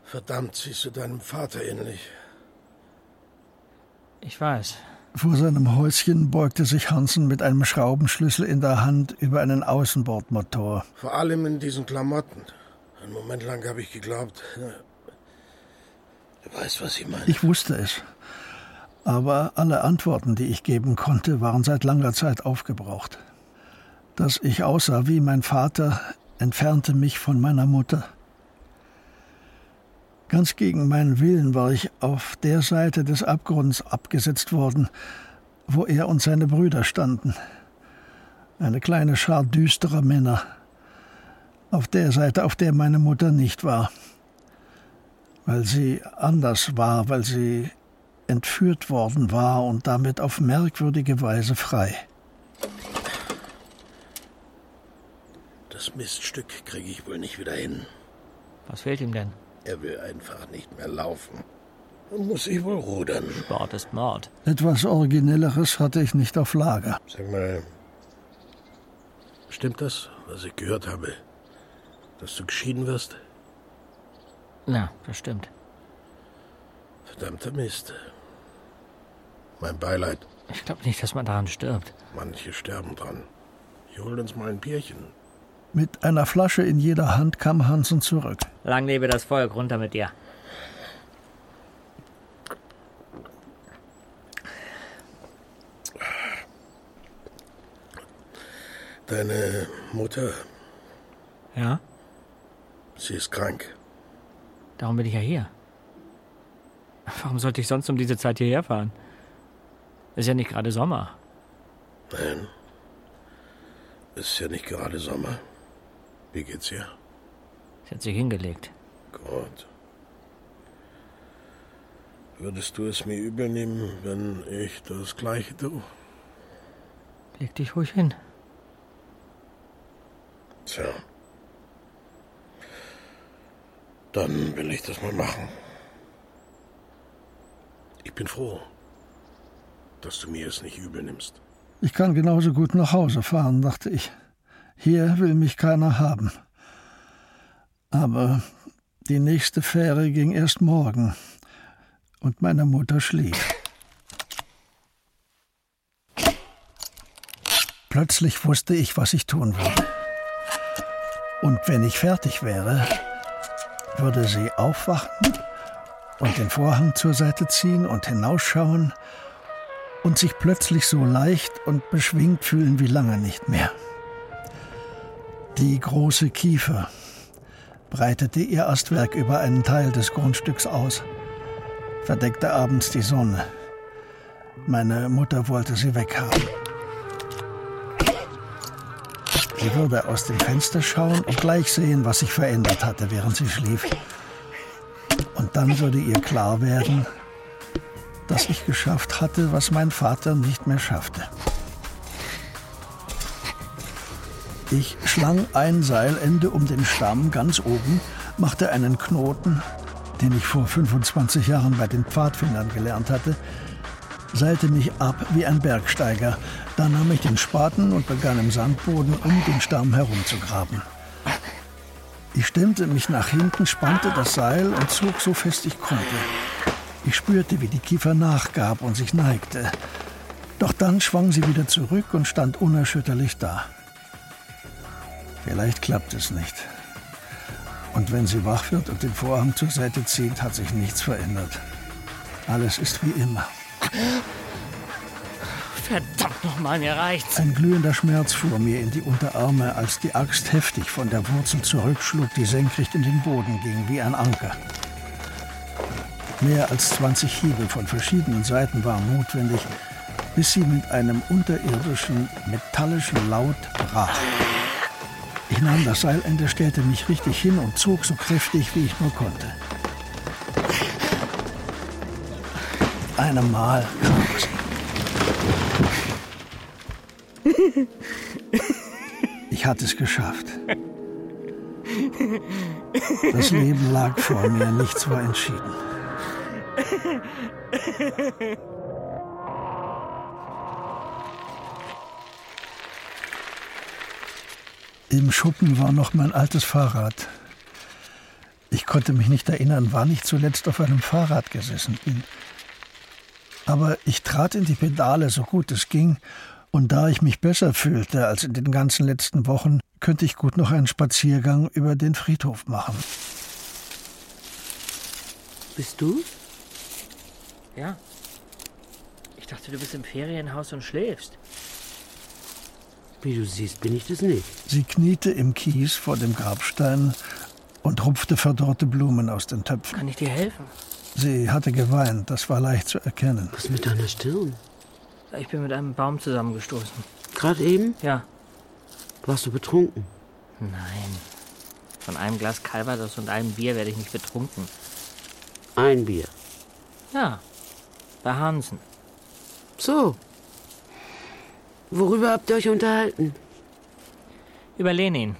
Verdammt, siehst du deinem Vater ähnlich. Ich weiß. Vor seinem Häuschen beugte sich Hansen mit einem Schraubenschlüssel in der Hand über einen Außenbordmotor. Vor allem in diesen Klamotten. Einen Moment lang habe ich geglaubt. Du weißt, was ich meine. Ich wusste es. Aber alle Antworten, die ich geben konnte, waren seit langer Zeit aufgebraucht. Dass ich aussah wie mein Vater, entfernte mich von meiner Mutter. Ganz gegen meinen Willen war ich auf der Seite des Abgrunds abgesetzt worden, wo er und seine Brüder standen. Eine kleine Schar düsterer Männer. Auf der Seite, auf der meine Mutter nicht war. Weil sie anders war, weil sie entführt worden war und damit auf merkwürdige Weise frei. Das Miststück kriege ich wohl nicht wieder hin. Was fehlt ihm denn? Er will einfach nicht mehr laufen. Dann muss ich wohl rudern. Sport ist Mord. Etwas Originelleres hatte ich nicht auf Lager. Sag mal, stimmt das, was ich gehört habe? Dass du geschieden wirst? Na, das stimmt. Verdammter Mist. Mein Beileid. Ich glaube nicht, dass man daran stirbt. Manche sterben dran. Ich hol uns mal ein Bierchen. Mit einer Flasche in jeder Hand kam Hansen zurück. Lang lebe das Volk, runter mit dir. Deine Mutter, Ja? sie ist krank. Darum bin ich ja hier. Warum sollte ich sonst um diese Zeit hierher fahren? Ist ja nicht gerade Sommer. Nein. Es ist ja nicht gerade Sommer. Wie geht's ihr? Sie hat sich hingelegt. Gut. Würdest du es mir übel nehmen, wenn ich das Gleiche tue? Leg dich ruhig hin. Tja. Dann will ich das mal machen. Ich bin froh, dass du mir es nicht übel nimmst. Ich kann genauso gut nach Hause fahren, dachte ich. Hier will mich keiner haben. Aber die nächste Fähre ging erst morgen und meine Mutter schlief. Plötzlich wusste ich, was ich tun würde. Und wenn ich fertig wäre, würde sie aufwachen und den Vorhang zur Seite ziehen und hinausschauen und sich plötzlich so leicht und beschwingt fühlen wie lange nicht mehr. Die große Kiefer breitete ihr Astwerk über einen Teil des Grundstücks aus, verdeckte abends die Sonne. Meine Mutter wollte sie weghaben. Sie würde aus dem Fenster schauen und gleich sehen, was sich verändert hatte, während sie schlief. Und dann würde ihr klar werden, dass ich geschafft hatte, was mein Vater nicht mehr schaffte. Ich schlang ein Seilende um den Stamm ganz oben, machte einen Knoten, den ich vor 25 Jahren bei den Pfadfindern gelernt hatte, seilte mich ab wie ein Bergsteiger. Dann nahm ich den Spaten und begann im Sandboden um den Stamm herumzugraben. Ich stemmte mich nach hinten, spannte das Seil und zog so fest ich konnte. Ich spürte, wie die Kiefer nachgab und sich neigte. Doch dann schwang sie wieder zurück und stand unerschütterlich da. Vielleicht klappt es nicht. Und wenn sie wach wird und den Vorhang zur Seite zieht, hat sich nichts verändert. Alles ist wie immer. Verdammt nochmal, mir reicht's. Ein glühender Schmerz fuhr mir in die Unterarme, als die Axt heftig von der Wurzel zurückschlug, die senkrecht in den Boden ging, wie ein Anker. Mehr als 20 Hiebe von verschiedenen Seiten waren notwendig, bis sie mit einem unterirdischen, metallischen Laut brach. Ich nahm das Seilende, stellte mich richtig hin und zog so kräftig, wie ich nur konnte. Einem Mal. Ich hatte es geschafft. Das Leben lag vor mir, nichts war entschieden. Im Schuppen war noch mein altes Fahrrad. Ich konnte mich nicht erinnern, wann ich zuletzt auf einem Fahrrad gesessen bin. Aber ich trat in die Pedale so gut es ging, und da ich mich besser fühlte als in den ganzen letzten Wochen, könnte ich gut noch einen Spaziergang über den Friedhof machen. Bist du? Ja. Ich dachte, du bist im Ferienhaus und schläfst. Wie du siehst, bin ich das nicht. Sie kniete im Kies vor dem Grabstein und rupfte verdorrte Blumen aus den Töpfen. Kann ich dir helfen? Sie hatte geweint, das war leicht zu erkennen. Was mit deiner Stirn? Ich bin mit einem Baum zusammengestoßen. Gerade eben? Ja. Warst du betrunken? Nein. Von einem Glas Calvados und einem Bier werde ich nicht betrunken. Ein Bier? Ja. Bei Hansen. So. Worüber habt ihr euch unterhalten? Über Lenin.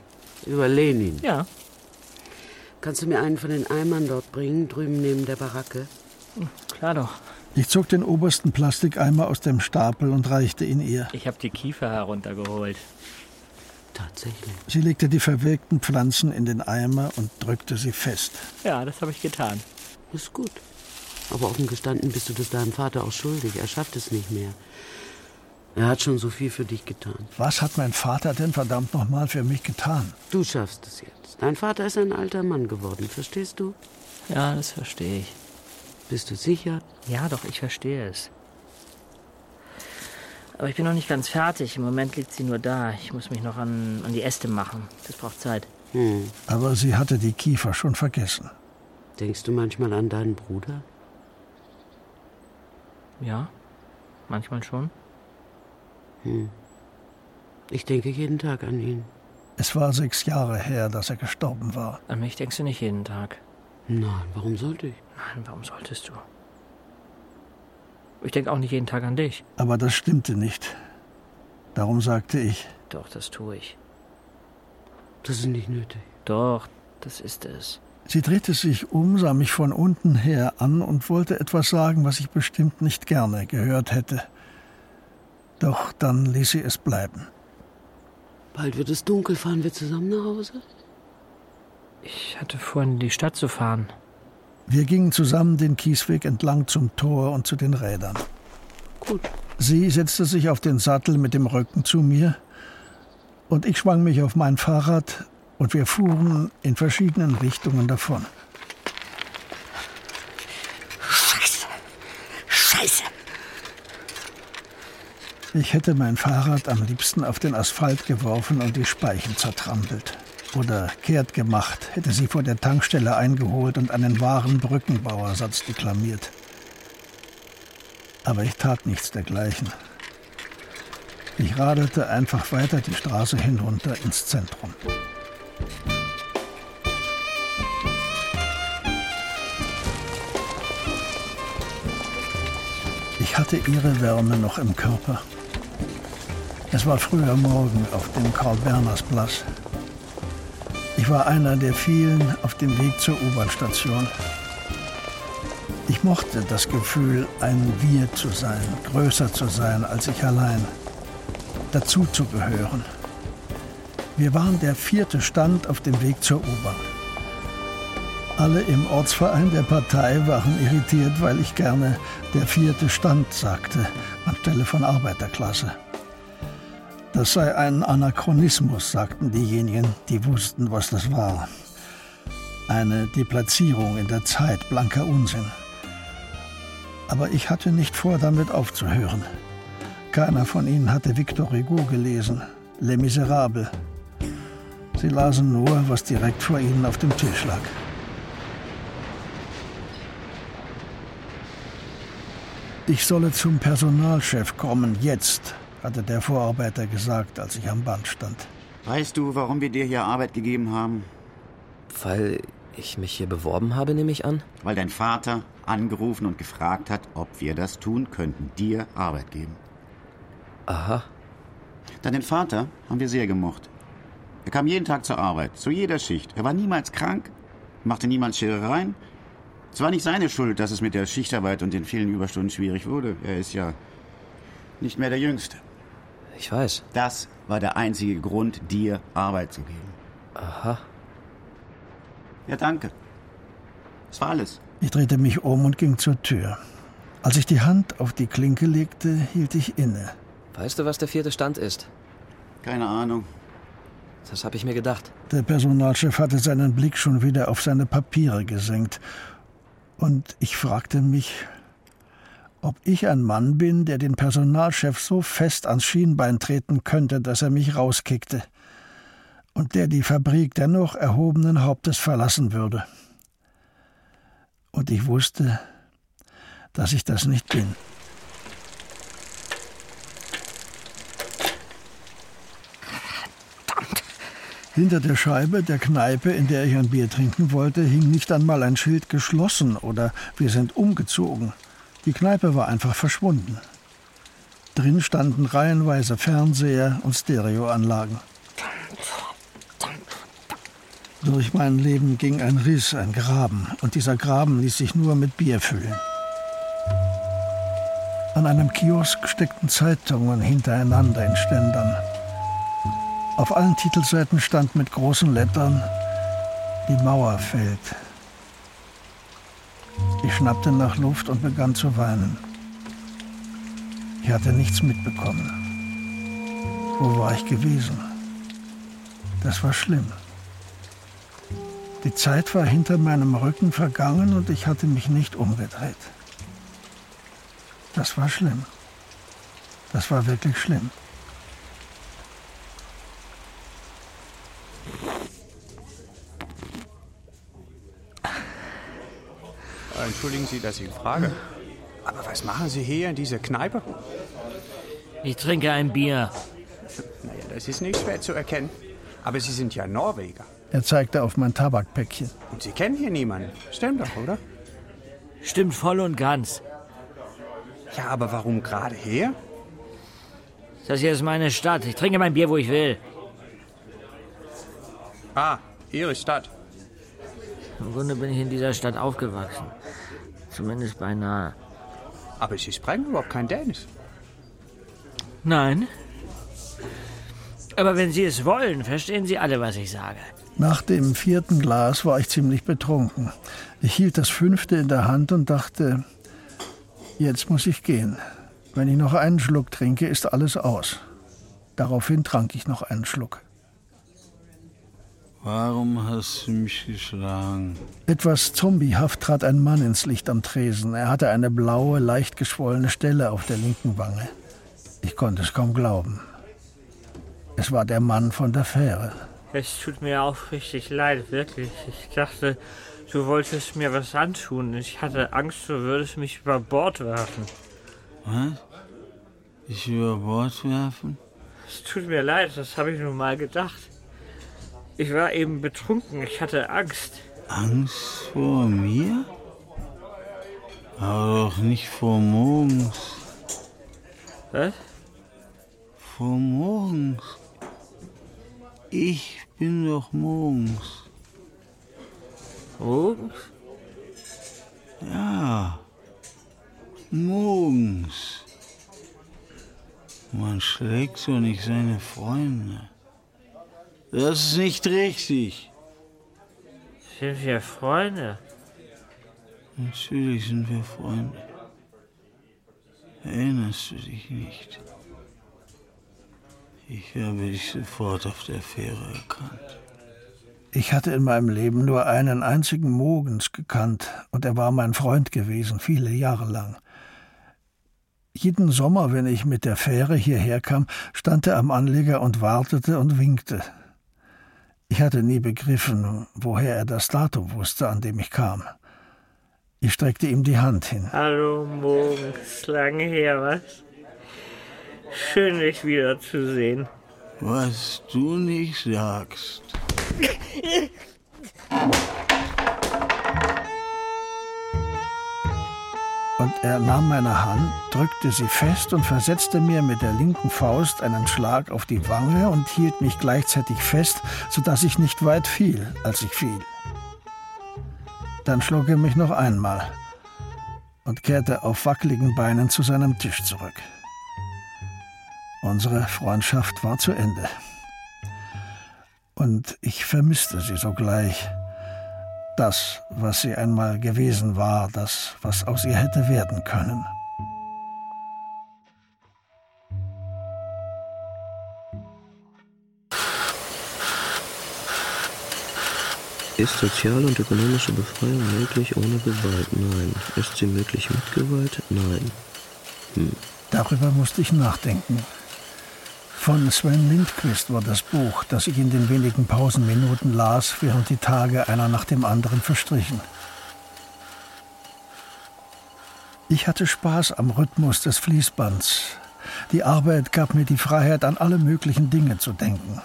Über Lenin? Ja. Kannst du mir einen von den Eimern dort bringen, drüben neben der Baracke? Klar doch. Ich zog den obersten Plastikeimer aus dem Stapel und reichte ihn ihr. Ich habe die Kiefer heruntergeholt. Tatsächlich. Sie legte die verwelkten Pflanzen in den Eimer und drückte sie fest. Ja, das habe ich getan. Ist gut. Aber offen gestanden bist du das deinem Vater auch schuldig. Er schafft es nicht mehr. Er hat schon so viel für dich getan. Was hat mein Vater denn verdammt nochmal für mich getan? Du schaffst es jetzt. Dein Vater ist ein alter Mann geworden, verstehst du? Ja, das verstehe ich. Bist du sicher? Ja, doch, ich verstehe es. Aber ich bin noch nicht ganz fertig. Im Moment liegt sie nur da. Ich muss mich noch an, an die Äste machen. Das braucht Zeit. Hm. Aber sie hatte die Kiefer schon vergessen. Denkst du manchmal an deinen Bruder? Ja, manchmal schon. Hm. Ich denke jeden Tag an ihn. Es war sechs Jahre her, dass er gestorben war. An mich denkst du nicht jeden Tag. Nein, warum sollte ich? Nein, warum solltest du? Ich denke auch nicht jeden Tag an dich. Aber das stimmte nicht. Darum sagte ich. Doch, das tue ich. Das ist nicht nötig. Doch, das ist es. Sie drehte sich um, sah mich von unten her an und wollte etwas sagen, was ich bestimmt nicht gerne gehört hätte. Doch dann ließ sie es bleiben. Bald wird es dunkel, fahren wir zusammen nach Hause? Ich hatte vor, in die Stadt zu fahren. Wir gingen zusammen den Kiesweg entlang zum Tor und zu den Rädern. Gut. Sie setzte sich auf den Sattel mit dem Rücken zu mir und ich schwang mich auf mein Fahrrad und wir fuhren in verschiedenen Richtungen davon. Scheiße! Scheiße! Ich hätte mein Fahrrad am liebsten auf den Asphalt geworfen und die Speichen zertrampelt. Oder kehrt gemacht, hätte sie vor der Tankstelle eingeholt und einen wahren Brückenbauersatz deklamiert. Aber ich tat nichts dergleichen. Ich radelte einfach weiter die Straße hinunter ins Zentrum. Ich hatte ihre Wärme noch im Körper. Es war früher Morgen auf dem Karl-Berners-Platz. Ich war einer der vielen auf dem Weg zur U-Bahn-Station. Ich mochte das Gefühl, ein Wir zu sein, größer zu sein als ich allein, dazu zu gehören. Wir waren der vierte Stand auf dem Weg zur U-Bahn. Alle im Ortsverein der Partei waren irritiert, weil ich gerne der vierte Stand sagte, anstelle von Arbeiterklasse. Das sei ein Anachronismus, sagten diejenigen, die wussten, was das war. Eine Deplatzierung in der Zeit, blanker Unsinn. Aber ich hatte nicht vor, damit aufzuhören. Keiner von ihnen hatte Victor Hugo gelesen, Les Miserables. Sie lasen nur, was direkt vor ihnen auf dem Tisch lag. Ich solle zum Personalchef kommen, jetzt, hatte der Vorarbeiter gesagt, als ich am Band stand. Weißt du, warum wir dir hier Arbeit gegeben haben? Weil ich mich hier beworben habe, nehme ich an? Weil dein Vater angerufen und gefragt hat, ob wir das tun könnten, dir Arbeit geben. Aha. Deinen Vater haben wir sehr gemocht. Er kam jeden Tag zur Arbeit, zu jeder Schicht. Er war niemals krank, machte niemals Scherereien, es war nicht seine Schuld, dass es mit der Schichtarbeit und den vielen Überstunden schwierig wurde. Er ist ja nicht mehr der Jüngste. Ich weiß. Das war der einzige Grund, dir Arbeit zu geben. Aha. Ja, danke. Das war alles. Ich drehte mich um und ging zur Tür. Als ich die Hand auf die Klinke legte, hielt ich inne. Weißt du, was der vierte Stand ist? Keine Ahnung. Das habe ich mir gedacht. Der Personalchef hatte seinen Blick schon wieder auf seine Papiere gesenkt und ich fragte mich, ob ich ein Mann bin, der den Personalchef so fest ans Schienbein treten könnte, dass er mich rauskickte und der die Fabrik dennoch erhobenen Hauptes verlassen würde. Und ich wusste, dass ich das nicht bin. Hinter der Scheibe der Kneipe, in der ich ein Bier trinken wollte, hing nicht einmal ein Schild geschlossen oder wir sind umgezogen. Die Kneipe war einfach verschwunden. Drin standen reihenweise Fernseher und Stereoanlagen. Durch mein Leben ging ein Riss, ein Graben, und dieser Graben ließ sich nur mit Bier füllen. An einem Kiosk steckten Zeitungen hintereinander in Ständern. Auf allen Titelseiten stand mit großen Lettern Die Mauer fällt. Ich schnappte nach Luft und begann zu weinen. Ich hatte nichts mitbekommen. Wo war ich gewesen? Das war schlimm. Die Zeit war hinter meinem Rücken vergangen und ich hatte mich nicht umgedreht. Das war schlimm. Das war wirklich schlimm. Entschuldigen Sie, dass ich frage. Aber was machen Sie hier in dieser Kneipe? Ich trinke ein Bier. Naja, das ist nicht schwer zu erkennen. Aber Sie sind ja Norweger. Er zeigte auf mein Tabakpäckchen. Und Sie kennen hier niemanden. Stimmt doch, oder? Stimmt voll und ganz. Ja, aber warum gerade hier? Das hier ist meine Stadt. Ich trinke mein Bier, wo ich will. Ah, Ihre Stadt. Im Grunde bin ich in dieser Stadt aufgewachsen. Zumindest beinahe. Aber Sie sprechen überhaupt kein Dänisch. Nein. Aber wenn Sie es wollen, verstehen Sie alle, was ich sage. Nach dem vierten Glas war ich ziemlich betrunken. Ich hielt das fünfte in der Hand und dachte, jetzt muss ich gehen. Wenn ich noch einen Schluck trinke, ist alles aus. Daraufhin trank ich noch einen Schluck. Warum hast du mich geschlagen? Etwas zombiehaft trat ein Mann ins Licht am Tresen. Er hatte eine blaue, leicht geschwollene Stelle auf der linken Wange. Ich konnte es kaum glauben. Es war der Mann von der Fähre. Es tut mir auch richtig leid, wirklich. Ich dachte, du wolltest mir was antun. Ich hatte Angst, du würdest mich über Bord werfen. Was? Ich über Bord werfen? Es tut mir leid, das habe ich nur mal gedacht. Ich war eben betrunken, ich hatte Angst. Angst vor mir? Aber doch nicht vor morgens. Was? Vor morgens. Ich bin doch morgens. Morgens? Ja. Morgens. Man schlägt so nicht seine Freunde. Das ist nicht richtig. Sind wir Freunde? Natürlich sind wir Freunde. Erinnerst du dich nicht? Ich habe dich sofort auf der Fähre erkannt. Ich hatte in meinem Leben nur einen einzigen Mogens gekannt, und er war mein Freund gewesen, viele Jahre lang. Jeden Sommer, wenn ich mit der Fähre hierher kam, stand er am Anleger und wartete und winkte. Ich hatte nie begriffen, woher er das Datum wusste, an dem ich kam. Ich streckte ihm die Hand hin. Hallo, morgens. Lange her, was? Schön, dich wiederzusehen. Was du nicht sagst. <laughs> Und er nahm meine Hand, drückte sie fest und versetzte mir mit der linken Faust einen Schlag auf die Wange und hielt mich gleichzeitig fest, so dass ich nicht weit fiel, als ich fiel. Dann schlug er mich noch einmal und kehrte auf wackeligen Beinen zu seinem Tisch zurück. Unsere Freundschaft war zu Ende. Und ich vermisste sie sogleich. Das, was sie einmal gewesen war, das, was aus ihr hätte werden können. Ist soziale und ökonomische Befreiung möglich ohne Gewalt? Nein. Ist sie möglich mit Gewalt? Nein. Hm. Darüber musste ich nachdenken. Von Sven Lindquist war das Buch, das ich in den wenigen Pausenminuten las, während die Tage einer nach dem anderen verstrichen. Ich hatte Spaß am Rhythmus des Fließbands. Die Arbeit gab mir die Freiheit, an alle möglichen Dinge zu denken.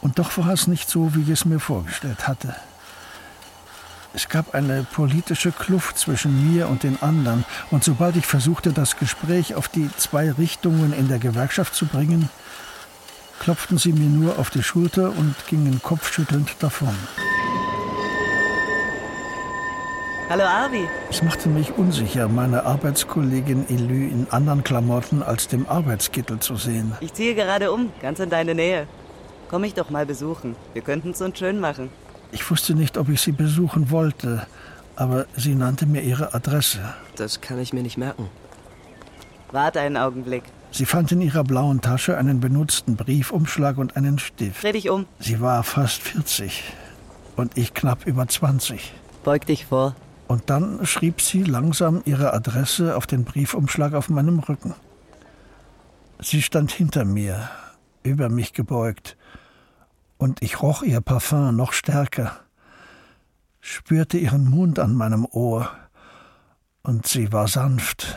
Und doch war es nicht so, wie ich es mir vorgestellt hatte. Es gab eine politische Kluft zwischen mir und den anderen, und sobald ich versuchte, das Gespräch auf die zwei Richtungen in der Gewerkschaft zu bringen, klopften sie mir nur auf die Schulter und gingen kopfschüttelnd davon. Hallo Arvi. Es machte mich unsicher, meine Arbeitskollegin Elü in anderen Klamotten als dem Arbeitskittel zu sehen. Ich ziehe gerade um, ganz in deine Nähe. Komm mich doch mal besuchen. Wir könnten es uns schön machen. Ich wusste nicht, ob ich sie besuchen wollte, aber sie nannte mir ihre Adresse. Das kann ich mir nicht merken. Warte einen Augenblick. Sie fand in ihrer blauen Tasche einen benutzten Briefumschlag und einen Stift. Dreh dich um. Sie war fast 40 und ich knapp über 20. Beug dich vor. Und dann schrieb sie langsam ihre Adresse auf den Briefumschlag auf meinem Rücken. Sie stand hinter mir, über mich gebeugt, und ich roch ihr Parfum noch stärker, spürte ihren Mund an meinem Ohr, und sie war sanft,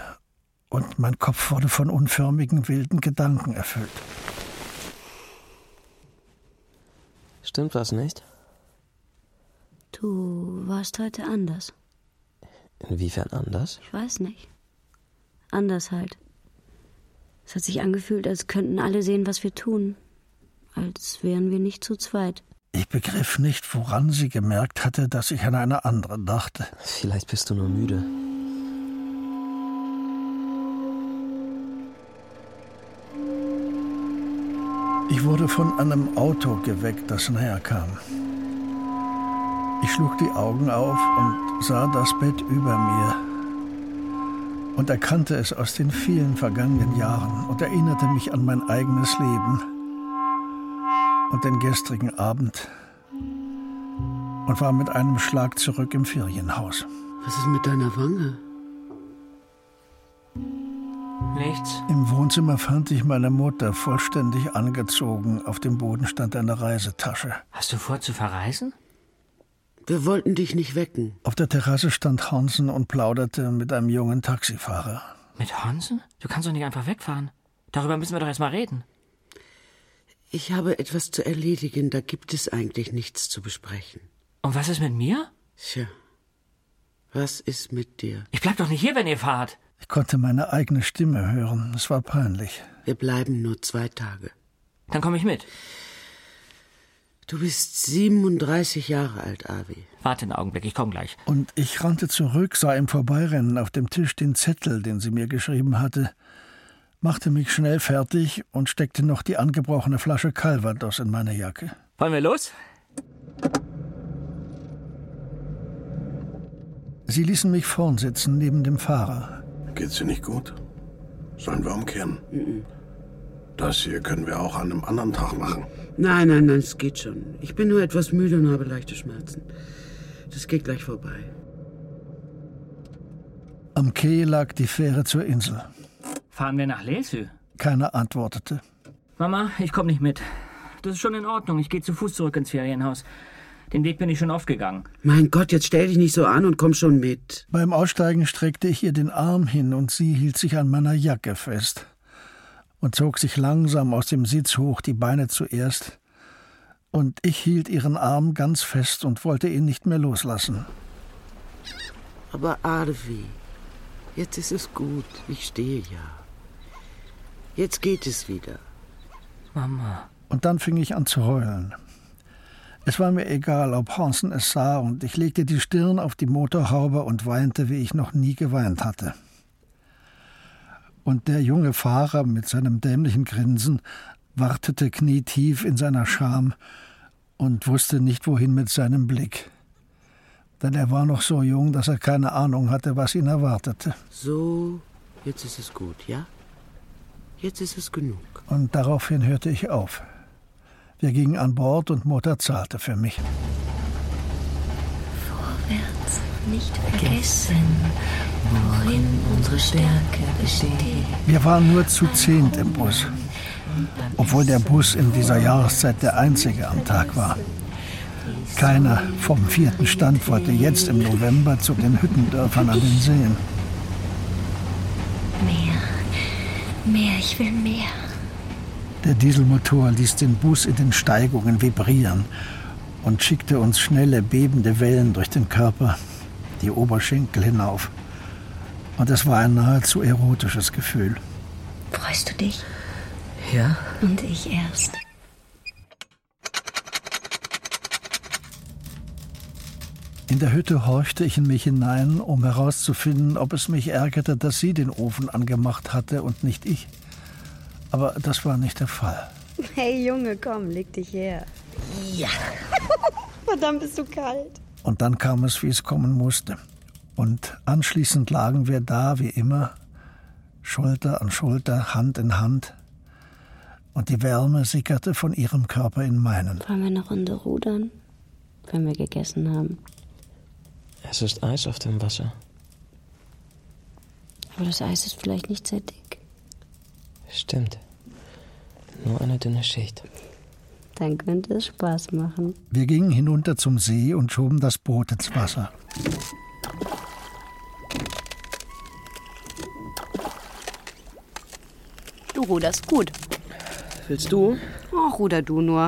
und mein Kopf wurde von unförmigen wilden Gedanken erfüllt. Stimmt was nicht? Du warst heute anders. Inwiefern anders? Ich weiß nicht. Anders halt. Es hat sich angefühlt, als könnten alle sehen, was wir tun. Als wären wir nicht zu zweit. Ich begriff nicht, woran sie gemerkt hatte, dass ich an eine andere dachte. Vielleicht bist du nur müde. Ich wurde von einem Auto geweckt, das näher kam. Ich schlug die Augen auf und sah das Bett über mir und erkannte es aus den vielen vergangenen Jahren und erinnerte mich an mein eigenes Leben und den gestrigen Abend und war mit einem Schlag zurück im Ferienhaus. Was ist mit deiner Wange? Nichts. Im Wohnzimmer fand ich meine Mutter vollständig angezogen. Auf dem Boden stand eine Reisetasche. Hast du vor zu verreisen? Wir wollten dich nicht wecken. Auf der Terrasse stand Hansen und plauderte mit einem jungen Taxifahrer. Mit Hansen? Du kannst doch nicht einfach wegfahren. Darüber müssen wir doch erst mal reden. Ich habe etwas zu erledigen, da gibt es eigentlich nichts zu besprechen. Und was ist mit mir? Tja, was ist mit dir? Ich bleib doch nicht hier, wenn ihr fahrt. Ich konnte meine eigene Stimme hören. Es war peinlich. Wir bleiben nur zwei Tage. Dann komme ich mit. Du bist 37 Jahre alt, Avi. Warte einen Augenblick, ich komme gleich. Und ich rannte zurück, sah im Vorbeirennen auf dem Tisch den Zettel, den sie mir geschrieben hatte, machte mich schnell fertig und steckte noch die angebrochene Flasche Calvados in meine Jacke. Wollen wir los? Sie ließen mich vorn sitzen, neben dem Fahrer. Geht's dir nicht gut? Sollen wir umkehren? Das hier können wir auch an einem anderen Tag machen. Nein, nein, nein, es geht schon. Ich bin nur etwas müde und habe leichte Schmerzen. Das geht gleich vorbei. Am Quai lag die Fähre zur Insel. Fahren wir nach Lesö? Keiner antwortete. Mama, ich komme nicht mit. Das ist schon in Ordnung. Ich gehe zu Fuß zurück ins Ferienhaus. Den Weg bin ich schon oft gegangen. Mein Gott, jetzt stell dich nicht so an und komm schon mit. Beim Aussteigen streckte ich ihr den Arm hin und sie hielt sich an meiner Jacke fest und zog sich langsam aus dem Sitz hoch, die Beine zuerst. Und ich hielt ihren Arm ganz fest und wollte ihn nicht mehr loslassen. Aber Arvi, jetzt ist es gut. Ich stehe ja. Jetzt geht es wieder. Mama. Und dann fing ich an zu heulen. Es war mir egal, ob Hansen es sah, und ich legte die Stirn auf die Motorhaube und weinte, wie ich noch nie geweint hatte. Und der junge Fahrer mit seinem dämlichen Grinsen wartete knietief in seiner Scham und wusste nicht wohin mit seinem Blick. Denn er war noch so jung, dass er keine Ahnung hatte, was ihn erwartete. So, jetzt ist es gut, ja? Jetzt ist es genug. Und daraufhin hörte ich auf. Wir gingen an Bord und Mutter zahlte für mich. Vorwärts nicht vergessen, worin unsere Stärke besteht. Wir waren nur zu zehnt im Bus, obwohl der Bus in dieser Jahreszeit der einzige am Tag war. Keiner vom vierten Stand wollte jetzt im November zu den Hüttendörfern an den Seen. Mehr, mehr, ich will mehr. Der Dieselmotor ließ den Bus in den Steigungen vibrieren und schickte uns schnelle, bebende Wellen durch den Körper, die Oberschenkel hinauf. Und es war ein nahezu erotisches Gefühl. Freust du dich? Ja? Und ich erst. In der Hütte horchte ich in mich hinein, um herauszufinden, ob es mich ärgerte, dass sie den Ofen angemacht hatte und nicht ich. Aber das war nicht der Fall. Hey Junge, komm, leg dich her. Ja. <laughs> Verdammt, bist du kalt. Und dann kam es, wie es kommen musste. Und anschließend lagen wir da, wie immer, Schulter an Schulter, Hand in Hand. Und die Wärme sickerte von ihrem Körper in meinen. Wollen wir eine Runde rudern? Wenn wir gegessen haben. Es ist Eis auf dem Wasser. Aber das Eis ist vielleicht nicht sehr dick. Stimmt. Nur eine dünne Schicht. Dann könnte es Spaß machen. Wir gingen hinunter zum See und schoben das Boot ins Wasser. Du ruderst gut. Willst du? Oh, ruder du nur.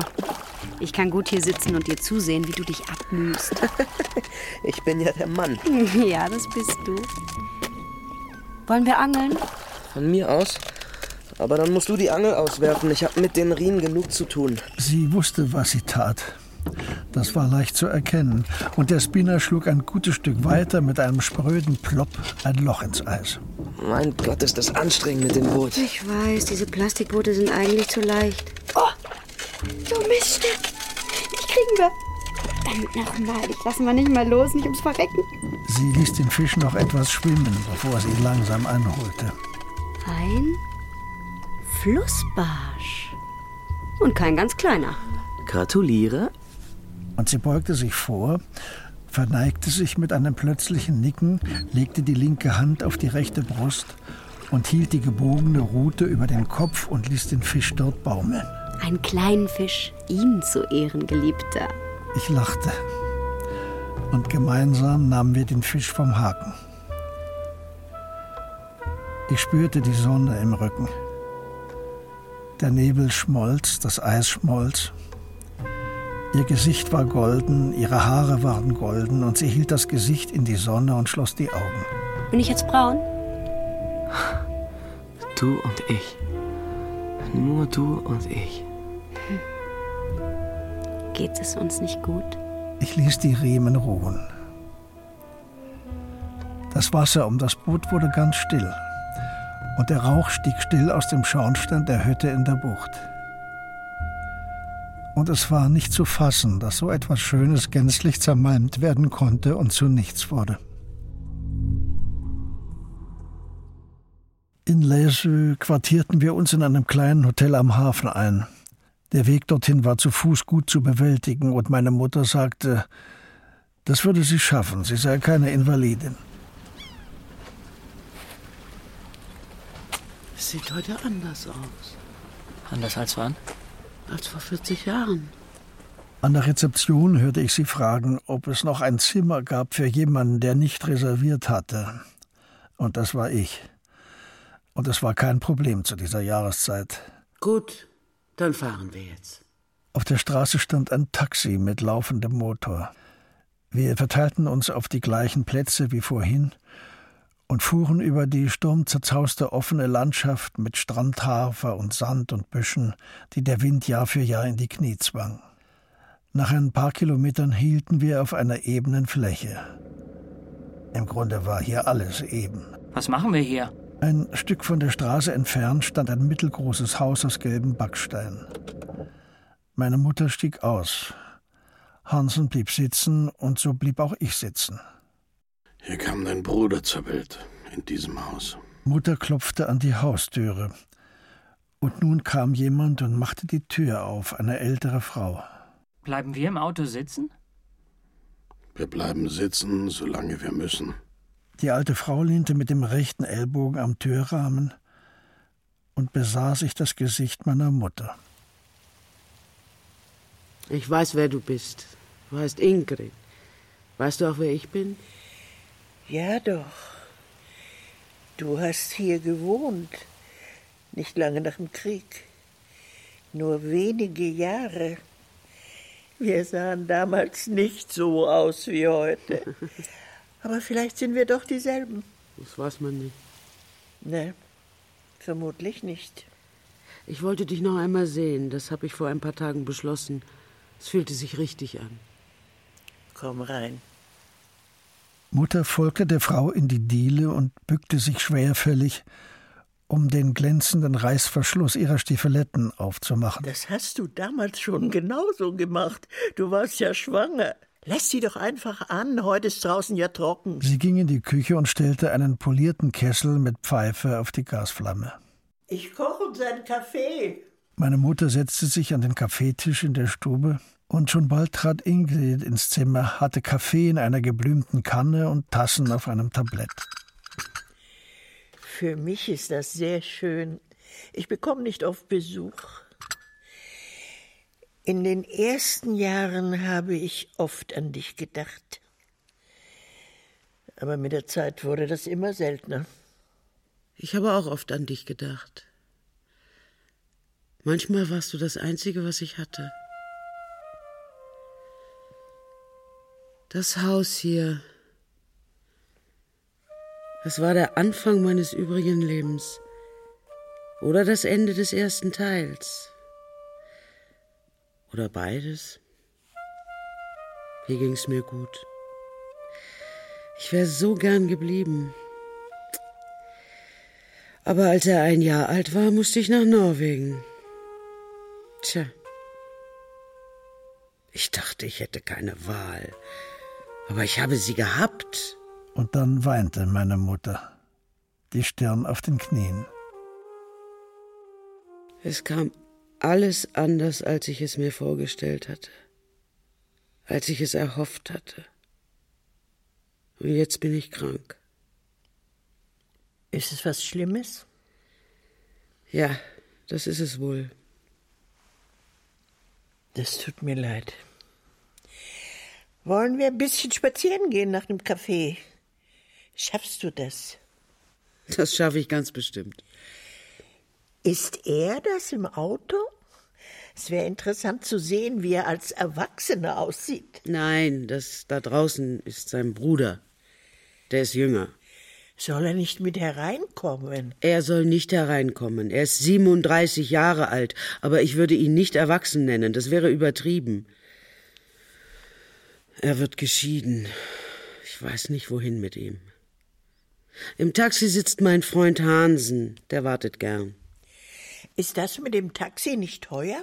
Ich kann gut hier sitzen und dir zusehen, wie du dich abmühst. <laughs> Ich bin ja der Mann. <laughs> ja, das bist du. Wollen wir angeln? Von mir aus. Aber dann musst du die Angel auswerfen. Ich habe mit den Riemen genug zu tun. Sie wusste, was sie tat. Das war leicht zu erkennen. Und der Spinner schlug ein gutes Stück weiter mit einem spröden Plopp ein Loch ins Eis. Mein Gott, ist das anstrengend mit dem Boot. Ich weiß, diese Plastikboote sind eigentlich zu leicht. Oh, du Mist. Die kriegen wir. Verdammt nochmal, ich lassen wir nicht mal los, nicht ums Verrecken. Sie ließ den Fisch noch etwas schwimmen, bevor sie ihn langsam einholte. Ein Flussbarsch. Und kein ganz kleiner. Gratuliere. Und sie beugte sich vor, verneigte sich mit einem plötzlichen Nicken, legte die linke Hand auf die rechte Brust und hielt die gebogene Rute über den Kopf und ließ den Fisch dort baumeln. Einen kleinen Fisch, Ihnen zu Ehren, Geliebter. Ich lachte. Und gemeinsam nahmen wir den Fisch vom Haken. Ich spürte die Sonne im Rücken. Der Nebel schmolz, das Eis schmolz. Ihr Gesicht war golden, ihre Haare waren golden und sie hielt das Gesicht in die Sonne und schloss die Augen. Bin ich jetzt braun? Du und ich. Nur du und ich. Geht es uns nicht gut? Ich ließ die Riemen ruhen. Das Wasser um das Boot wurde ganz still und der Rauch stieg still aus dem Schornstein der Hütte in der Bucht. Und es war nicht zu fassen, dass so etwas Schönes gänzlich zermalmt werden konnte und zu nichts wurde. In Lesö quartierten wir uns in einem kleinen Hotel am Hafen ein. Der Weg dorthin war zu Fuß gut zu bewältigen und meine Mutter sagte, das würde sie schaffen, sie sei keine Invalidin. Es sieht heute anders aus. Anders als wann? Als vor 40 Jahren. An der Rezeption hörte ich sie fragen, ob es noch ein Zimmer gab für jemanden, der nicht reserviert hatte. Und das war ich. Und es war kein Problem zu dieser Jahreszeit. Gut, dann fahren wir jetzt. Auf der Straße stand ein Taxi mit laufendem Motor. Wir verteilten uns auf die gleichen Plätze wie vorhin und fuhren über die sturmzerzauste offene Landschaft mit Strandhafer und Sand und Büschen, die der Wind Jahr für Jahr in die Knie zwang. Nach ein paar Kilometern hielten wir auf einer ebenen Fläche. Im Grunde war hier alles eben. Was machen wir hier? Ein Stück von der Straße entfernt stand ein mittelgroßes Haus aus gelbem Backstein. Meine Mutter stieg aus. Hansen blieb sitzen und so blieb auch ich sitzen. Hier kam dein Bruder zur Welt, in diesem Haus. Mutter klopfte an die Haustüre. Und nun kam jemand und machte die Tür auf, eine ältere Frau. Bleiben wir im Auto sitzen? Wir bleiben sitzen, solange wir müssen. Die alte Frau lehnte mit dem rechten Ellbogen am Türrahmen und besah sich das Gesicht meiner Mutter. Ich weiß, wer du bist. Du heißt Ingrid. Weißt du auch, wer ich bin? Ja, doch. Du hast hier gewohnt. Nicht lange nach dem Krieg. Nur wenige Jahre. Wir sahen damals nicht so aus wie heute. <laughs> Aber vielleicht sind wir doch dieselben. Das weiß man nicht. Ne, vermutlich nicht. Ich wollte dich noch einmal sehen. Das habe ich vor ein paar Tagen beschlossen. Es fühlte sich richtig an. Komm rein. Mutter folgte der Frau in die Diele und bückte sich schwerfällig, um den glänzenden Reißverschluss ihrer Stiefeletten aufzumachen. Das hast du damals schon genauso gemacht. Du warst ja schwanger. Lass sie doch einfach an, heute ist draußen ja trocken. Sie ging in die Küche und stellte einen polierten Kessel mit Pfeife auf die Gasflamme. Ich koche uns einen Kaffee. Meine Mutter setzte sich an den Kaffeetisch in der Stube, und schon bald trat Ingrid ins Zimmer, hatte Kaffee in einer geblümten Kanne und Tassen auf einem Tablett. Für mich ist das sehr schön. Ich bekomme nicht oft Besuch. In den ersten Jahren habe ich oft an dich gedacht. Aber mit der Zeit wurde das immer seltener. Ich habe auch oft an dich gedacht. Manchmal warst du das Einzige, was ich hatte. Das Haus hier, das war der Anfang meines übrigen Lebens oder das Ende des ersten Teils. Oder beides. Hier ging's mir gut. Ich wäre so gern geblieben. Aber als er ein Jahr alt war, musste ich nach Norwegen. Tja. Ich dachte, ich hätte keine Wahl. Aber ich habe sie gehabt. Und dann weinte meine Mutter, die Stirn auf den Knien. Es kam alles anders, als ich es mir vorgestellt hatte, als ich es erhofft hatte. Und jetzt bin ich krank. Ist es was Schlimmes? Ja, das ist es wohl. Das tut mir leid. Wollen wir ein bisschen spazieren gehen nach dem Café? Schaffst du das? Das schaffe ich ganz bestimmt. Ist er das im Auto? Es wäre interessant zu sehen, wie er als Erwachsener aussieht. Nein, das da draußen ist sein Bruder. Der ist jünger. Soll er nicht mit hereinkommen? Er soll nicht hereinkommen. Er ist 37 Jahre alt, aber ich würde ihn nicht erwachsen nennen. Das wäre übertrieben. Er wird geschieden. Ich weiß nicht, wohin mit ihm. Im Taxi sitzt mein Freund Hansen. Der wartet gern. Ist das mit dem Taxi nicht teuer?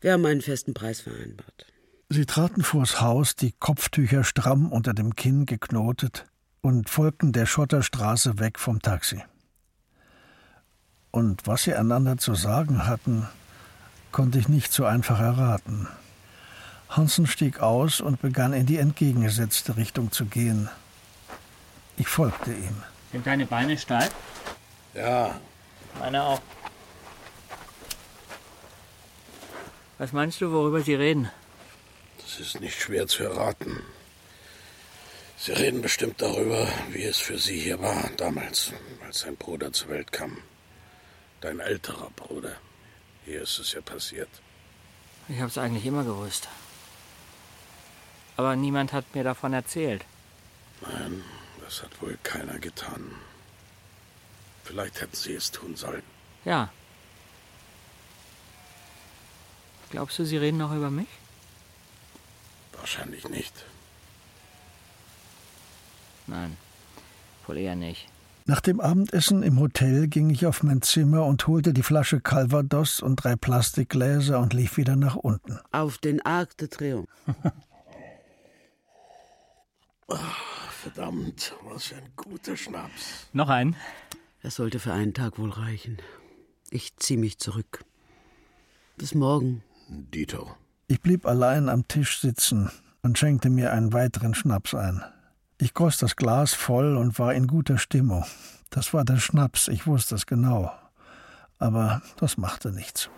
Wir haben einen festen Preis vereinbart. Sie traten vors Haus, die Kopftücher stramm unter dem Kinn geknotet, und folgten der Schotterstraße weg vom Taxi. Und was sie einander zu sagen hatten, konnte ich nicht so einfach erraten. Hansen stieg aus und begann in die entgegengesetzte Richtung zu gehen. Ich folgte ihm. Sind deine Beine steif? Ja. Meine auch. Was meinst du, worüber sie reden? Das ist nicht schwer zu erraten. Sie reden bestimmt darüber, wie es für Sie hier war, damals, als sein Bruder zur Welt kam. Dein älterer Bruder. Hier ist es ja passiert. Ich hab's eigentlich immer gewusst. Aber niemand hat mir davon erzählt. Nein, das hat wohl keiner getan. Vielleicht hätten Sie es tun sollen. Ja. Glaubst du, sie reden noch über mich? Wahrscheinlich nicht. Nein, wohl eher nicht. Nach dem Abendessen im Hotel ging ich auf mein Zimmer und holte die Flasche Calvados und drei Plastikgläser und lief wieder nach unten. Auf den Arc de Triomphe. Ach, <laughs> verdammt, was für ein guter Schnaps. Noch einen? Es sollte für einen Tag wohl reichen. Ich zieh mich zurück. Bis morgen. Dito. Ich blieb allein am Tisch sitzen und schenkte mir einen weiteren Schnaps ein. Ich goss das Glas voll und war in guter Stimmung. Das war der Schnaps, ich wusste es genau. Aber das machte nichts.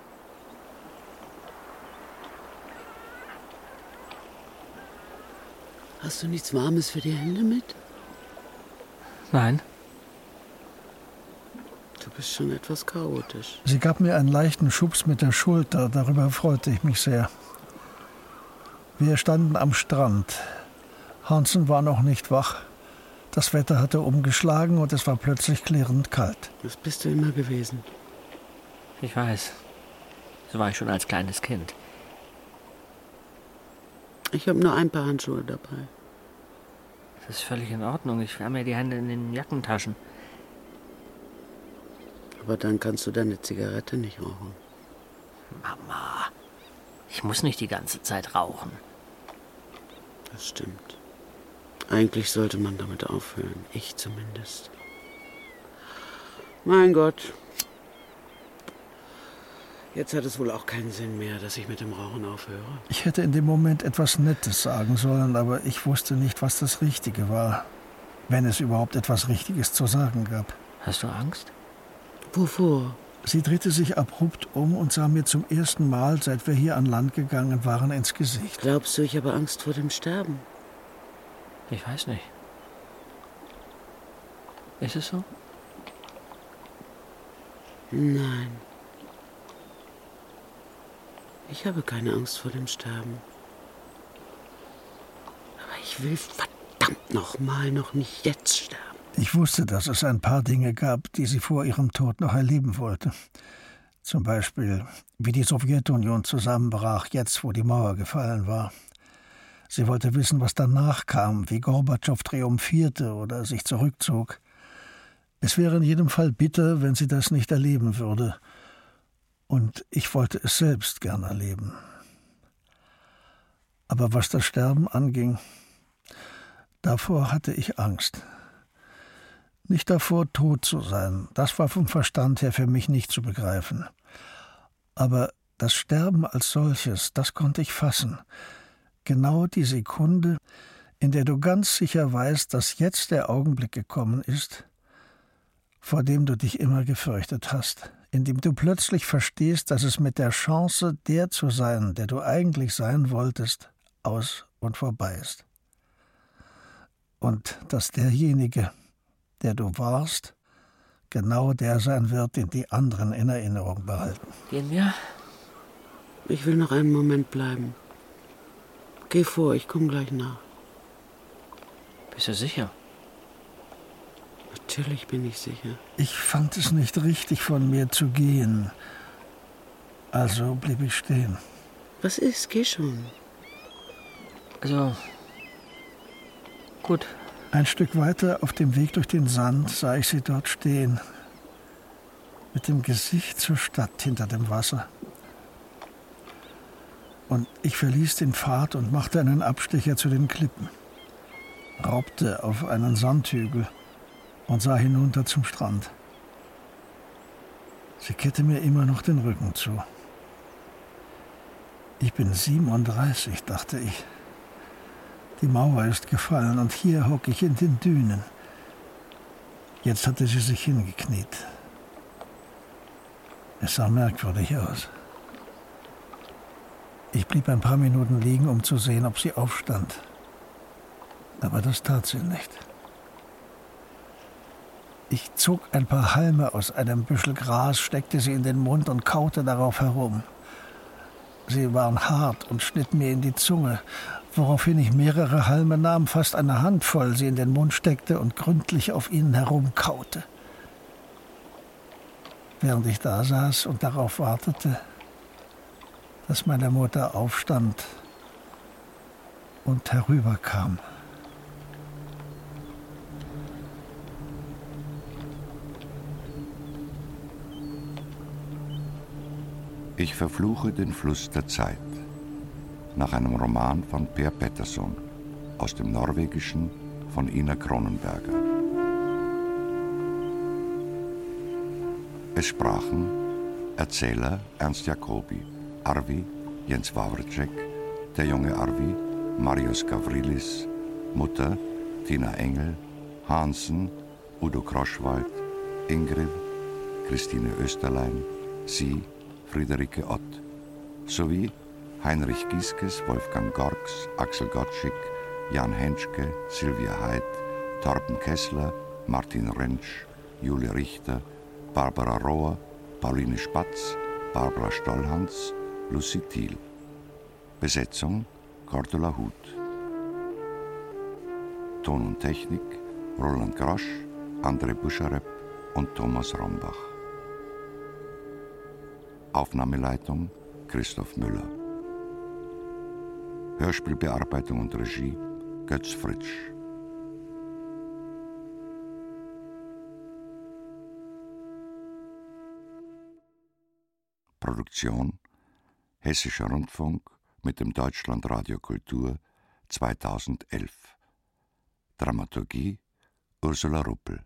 Hast du nichts Warmes für die Hände mit? Nein. Du bist schon etwas chaotisch. Sie gab mir einen leichten Schubs mit der Schulter, darüber freute ich mich sehr. Wir standen am Strand. Hansen war noch nicht wach. Das Wetter hatte umgeschlagen und es war plötzlich klirrend kalt. Das bist du immer gewesen. Ich weiß. So war ich schon als kleines Kind. Ich habe nur ein paar Handschuhe dabei. Das ist völlig in Ordnung. Ich wärme mir die Hände in den Jackentaschen. Aber dann kannst du deine Zigarette nicht rauchen. Mama, ich muss nicht die ganze Zeit rauchen. Das stimmt. Eigentlich sollte man damit aufhören. Ich zumindest. Mein Gott. Jetzt hat es wohl auch keinen Sinn mehr, dass ich mit dem Rauchen aufhöre. Ich hätte in dem Moment etwas Nettes sagen sollen, aber ich wusste nicht, was das Richtige war. Wenn es überhaupt etwas Richtiges zu sagen gab. Hast du Angst? Wovor? Sie drehte sich abrupt um und sah mir zum ersten Mal, seit wir hier an Land gegangen waren, ins Gesicht. Glaubst du, ich habe Angst vor dem Sterben? Ich weiß nicht. Ist es so? Nein. Ich habe keine Angst vor dem Sterben. Aber ich will verdammt nochmal noch nicht jetzt sterben. Ich wusste, dass es ein paar Dinge gab, die sie vor ihrem Tod noch erleben wollte. Zum Beispiel, wie die Sowjetunion zusammenbrach, jetzt wo die Mauer gefallen war. Sie wollte wissen, was danach kam, wie Gorbatschow triumphierte oder sich zurückzog. Es wäre in jedem Fall bitter, wenn sie das nicht erleben würde. Und ich wollte es selbst gern erleben. Aber was das Sterben anging, davor hatte ich Angst. Nicht davor, tot zu sein, das war vom Verstand her für mich nicht zu begreifen. Aber das Sterben als solches, das konnte ich fassen. Genau die Sekunde, in der du ganz sicher weißt, dass jetzt der Augenblick gekommen ist, vor dem du dich immer gefürchtet hast, in dem du plötzlich verstehst, dass es mit der Chance, der zu sein, der du eigentlich sein wolltest, aus und vorbei ist. Und dass derjenige, der du warst, genau der sein wird, den die anderen in Erinnerung behalten. Gehen wir? Ich will noch einen Moment bleiben. Geh vor, ich komme gleich nach. Bist du sicher? Natürlich bin ich sicher. Ich fand es nicht richtig, von mir zu gehen. Also blieb ich stehen. Was ist? Geh schon. Also. Gut. Ein Stück weiter auf dem Weg durch den Sand sah ich sie dort stehen. Mit dem Gesicht zur Stadt hinter dem Wasser. Und ich verließ den Pfad und machte einen Abstecher zu den Klippen. Raubte auf einen Sandhügel und sah hinunter zum Strand. Sie kehrte mir immer noch den Rücken zu. Ich bin 37, dachte ich. Die Mauer ist gefallen und hier hocke ich in den Dünen. Jetzt hatte sie sich hingekniet. Es sah merkwürdig aus. Ich blieb ein paar Minuten liegen, um zu sehen, ob sie aufstand. Aber das tat sie nicht. Ich zog ein paar Halme aus einem Büschel Gras, steckte sie in den Mund und kaute darauf herum. Sie waren hart und schnitten mir in die Zunge, woraufhin ich mehrere Halme nahm, fast eine Handvoll sie in den Mund steckte und gründlich auf ihnen herumkaute. Während ich da saß und darauf wartete, dass meine Mutter aufstand und herüberkam. Ich verfluche den Fluss der Zeit. Nach einem Roman von Per Pettersson aus dem Norwegischen von Ina Kronenberger. Es sprachen Erzähler Ernst Jacobi, Arvi Jens Wawrczyk, der junge Arvi Marius Gavrilis, Mutter Tina Engel, Hansen Udo Kroschwald, Ingrid Christine Österlein, sie Friederike Ott, sowie Heinrich Gieskes, Wolfgang Gorks, Axel Gottschig, Jan Henschke, Silvia Heid, Torben Kessler, Martin Rentsch, Julia Richter, Barbara Rohr, Pauline Spatz, Barbara Stollhans, Lucy Thiel. Besetzung Cordula Huth. Ton und Technik Roland Grosch, André Buscharepp und Thomas Rombach. Aufnahmeleitung Christoph Müller. Hörspielbearbeitung und Regie Götz Fritsch. Produktion Hessischer Rundfunk mit dem Deutschlandradio Kultur 2011. Dramaturgie Ursula Ruppel.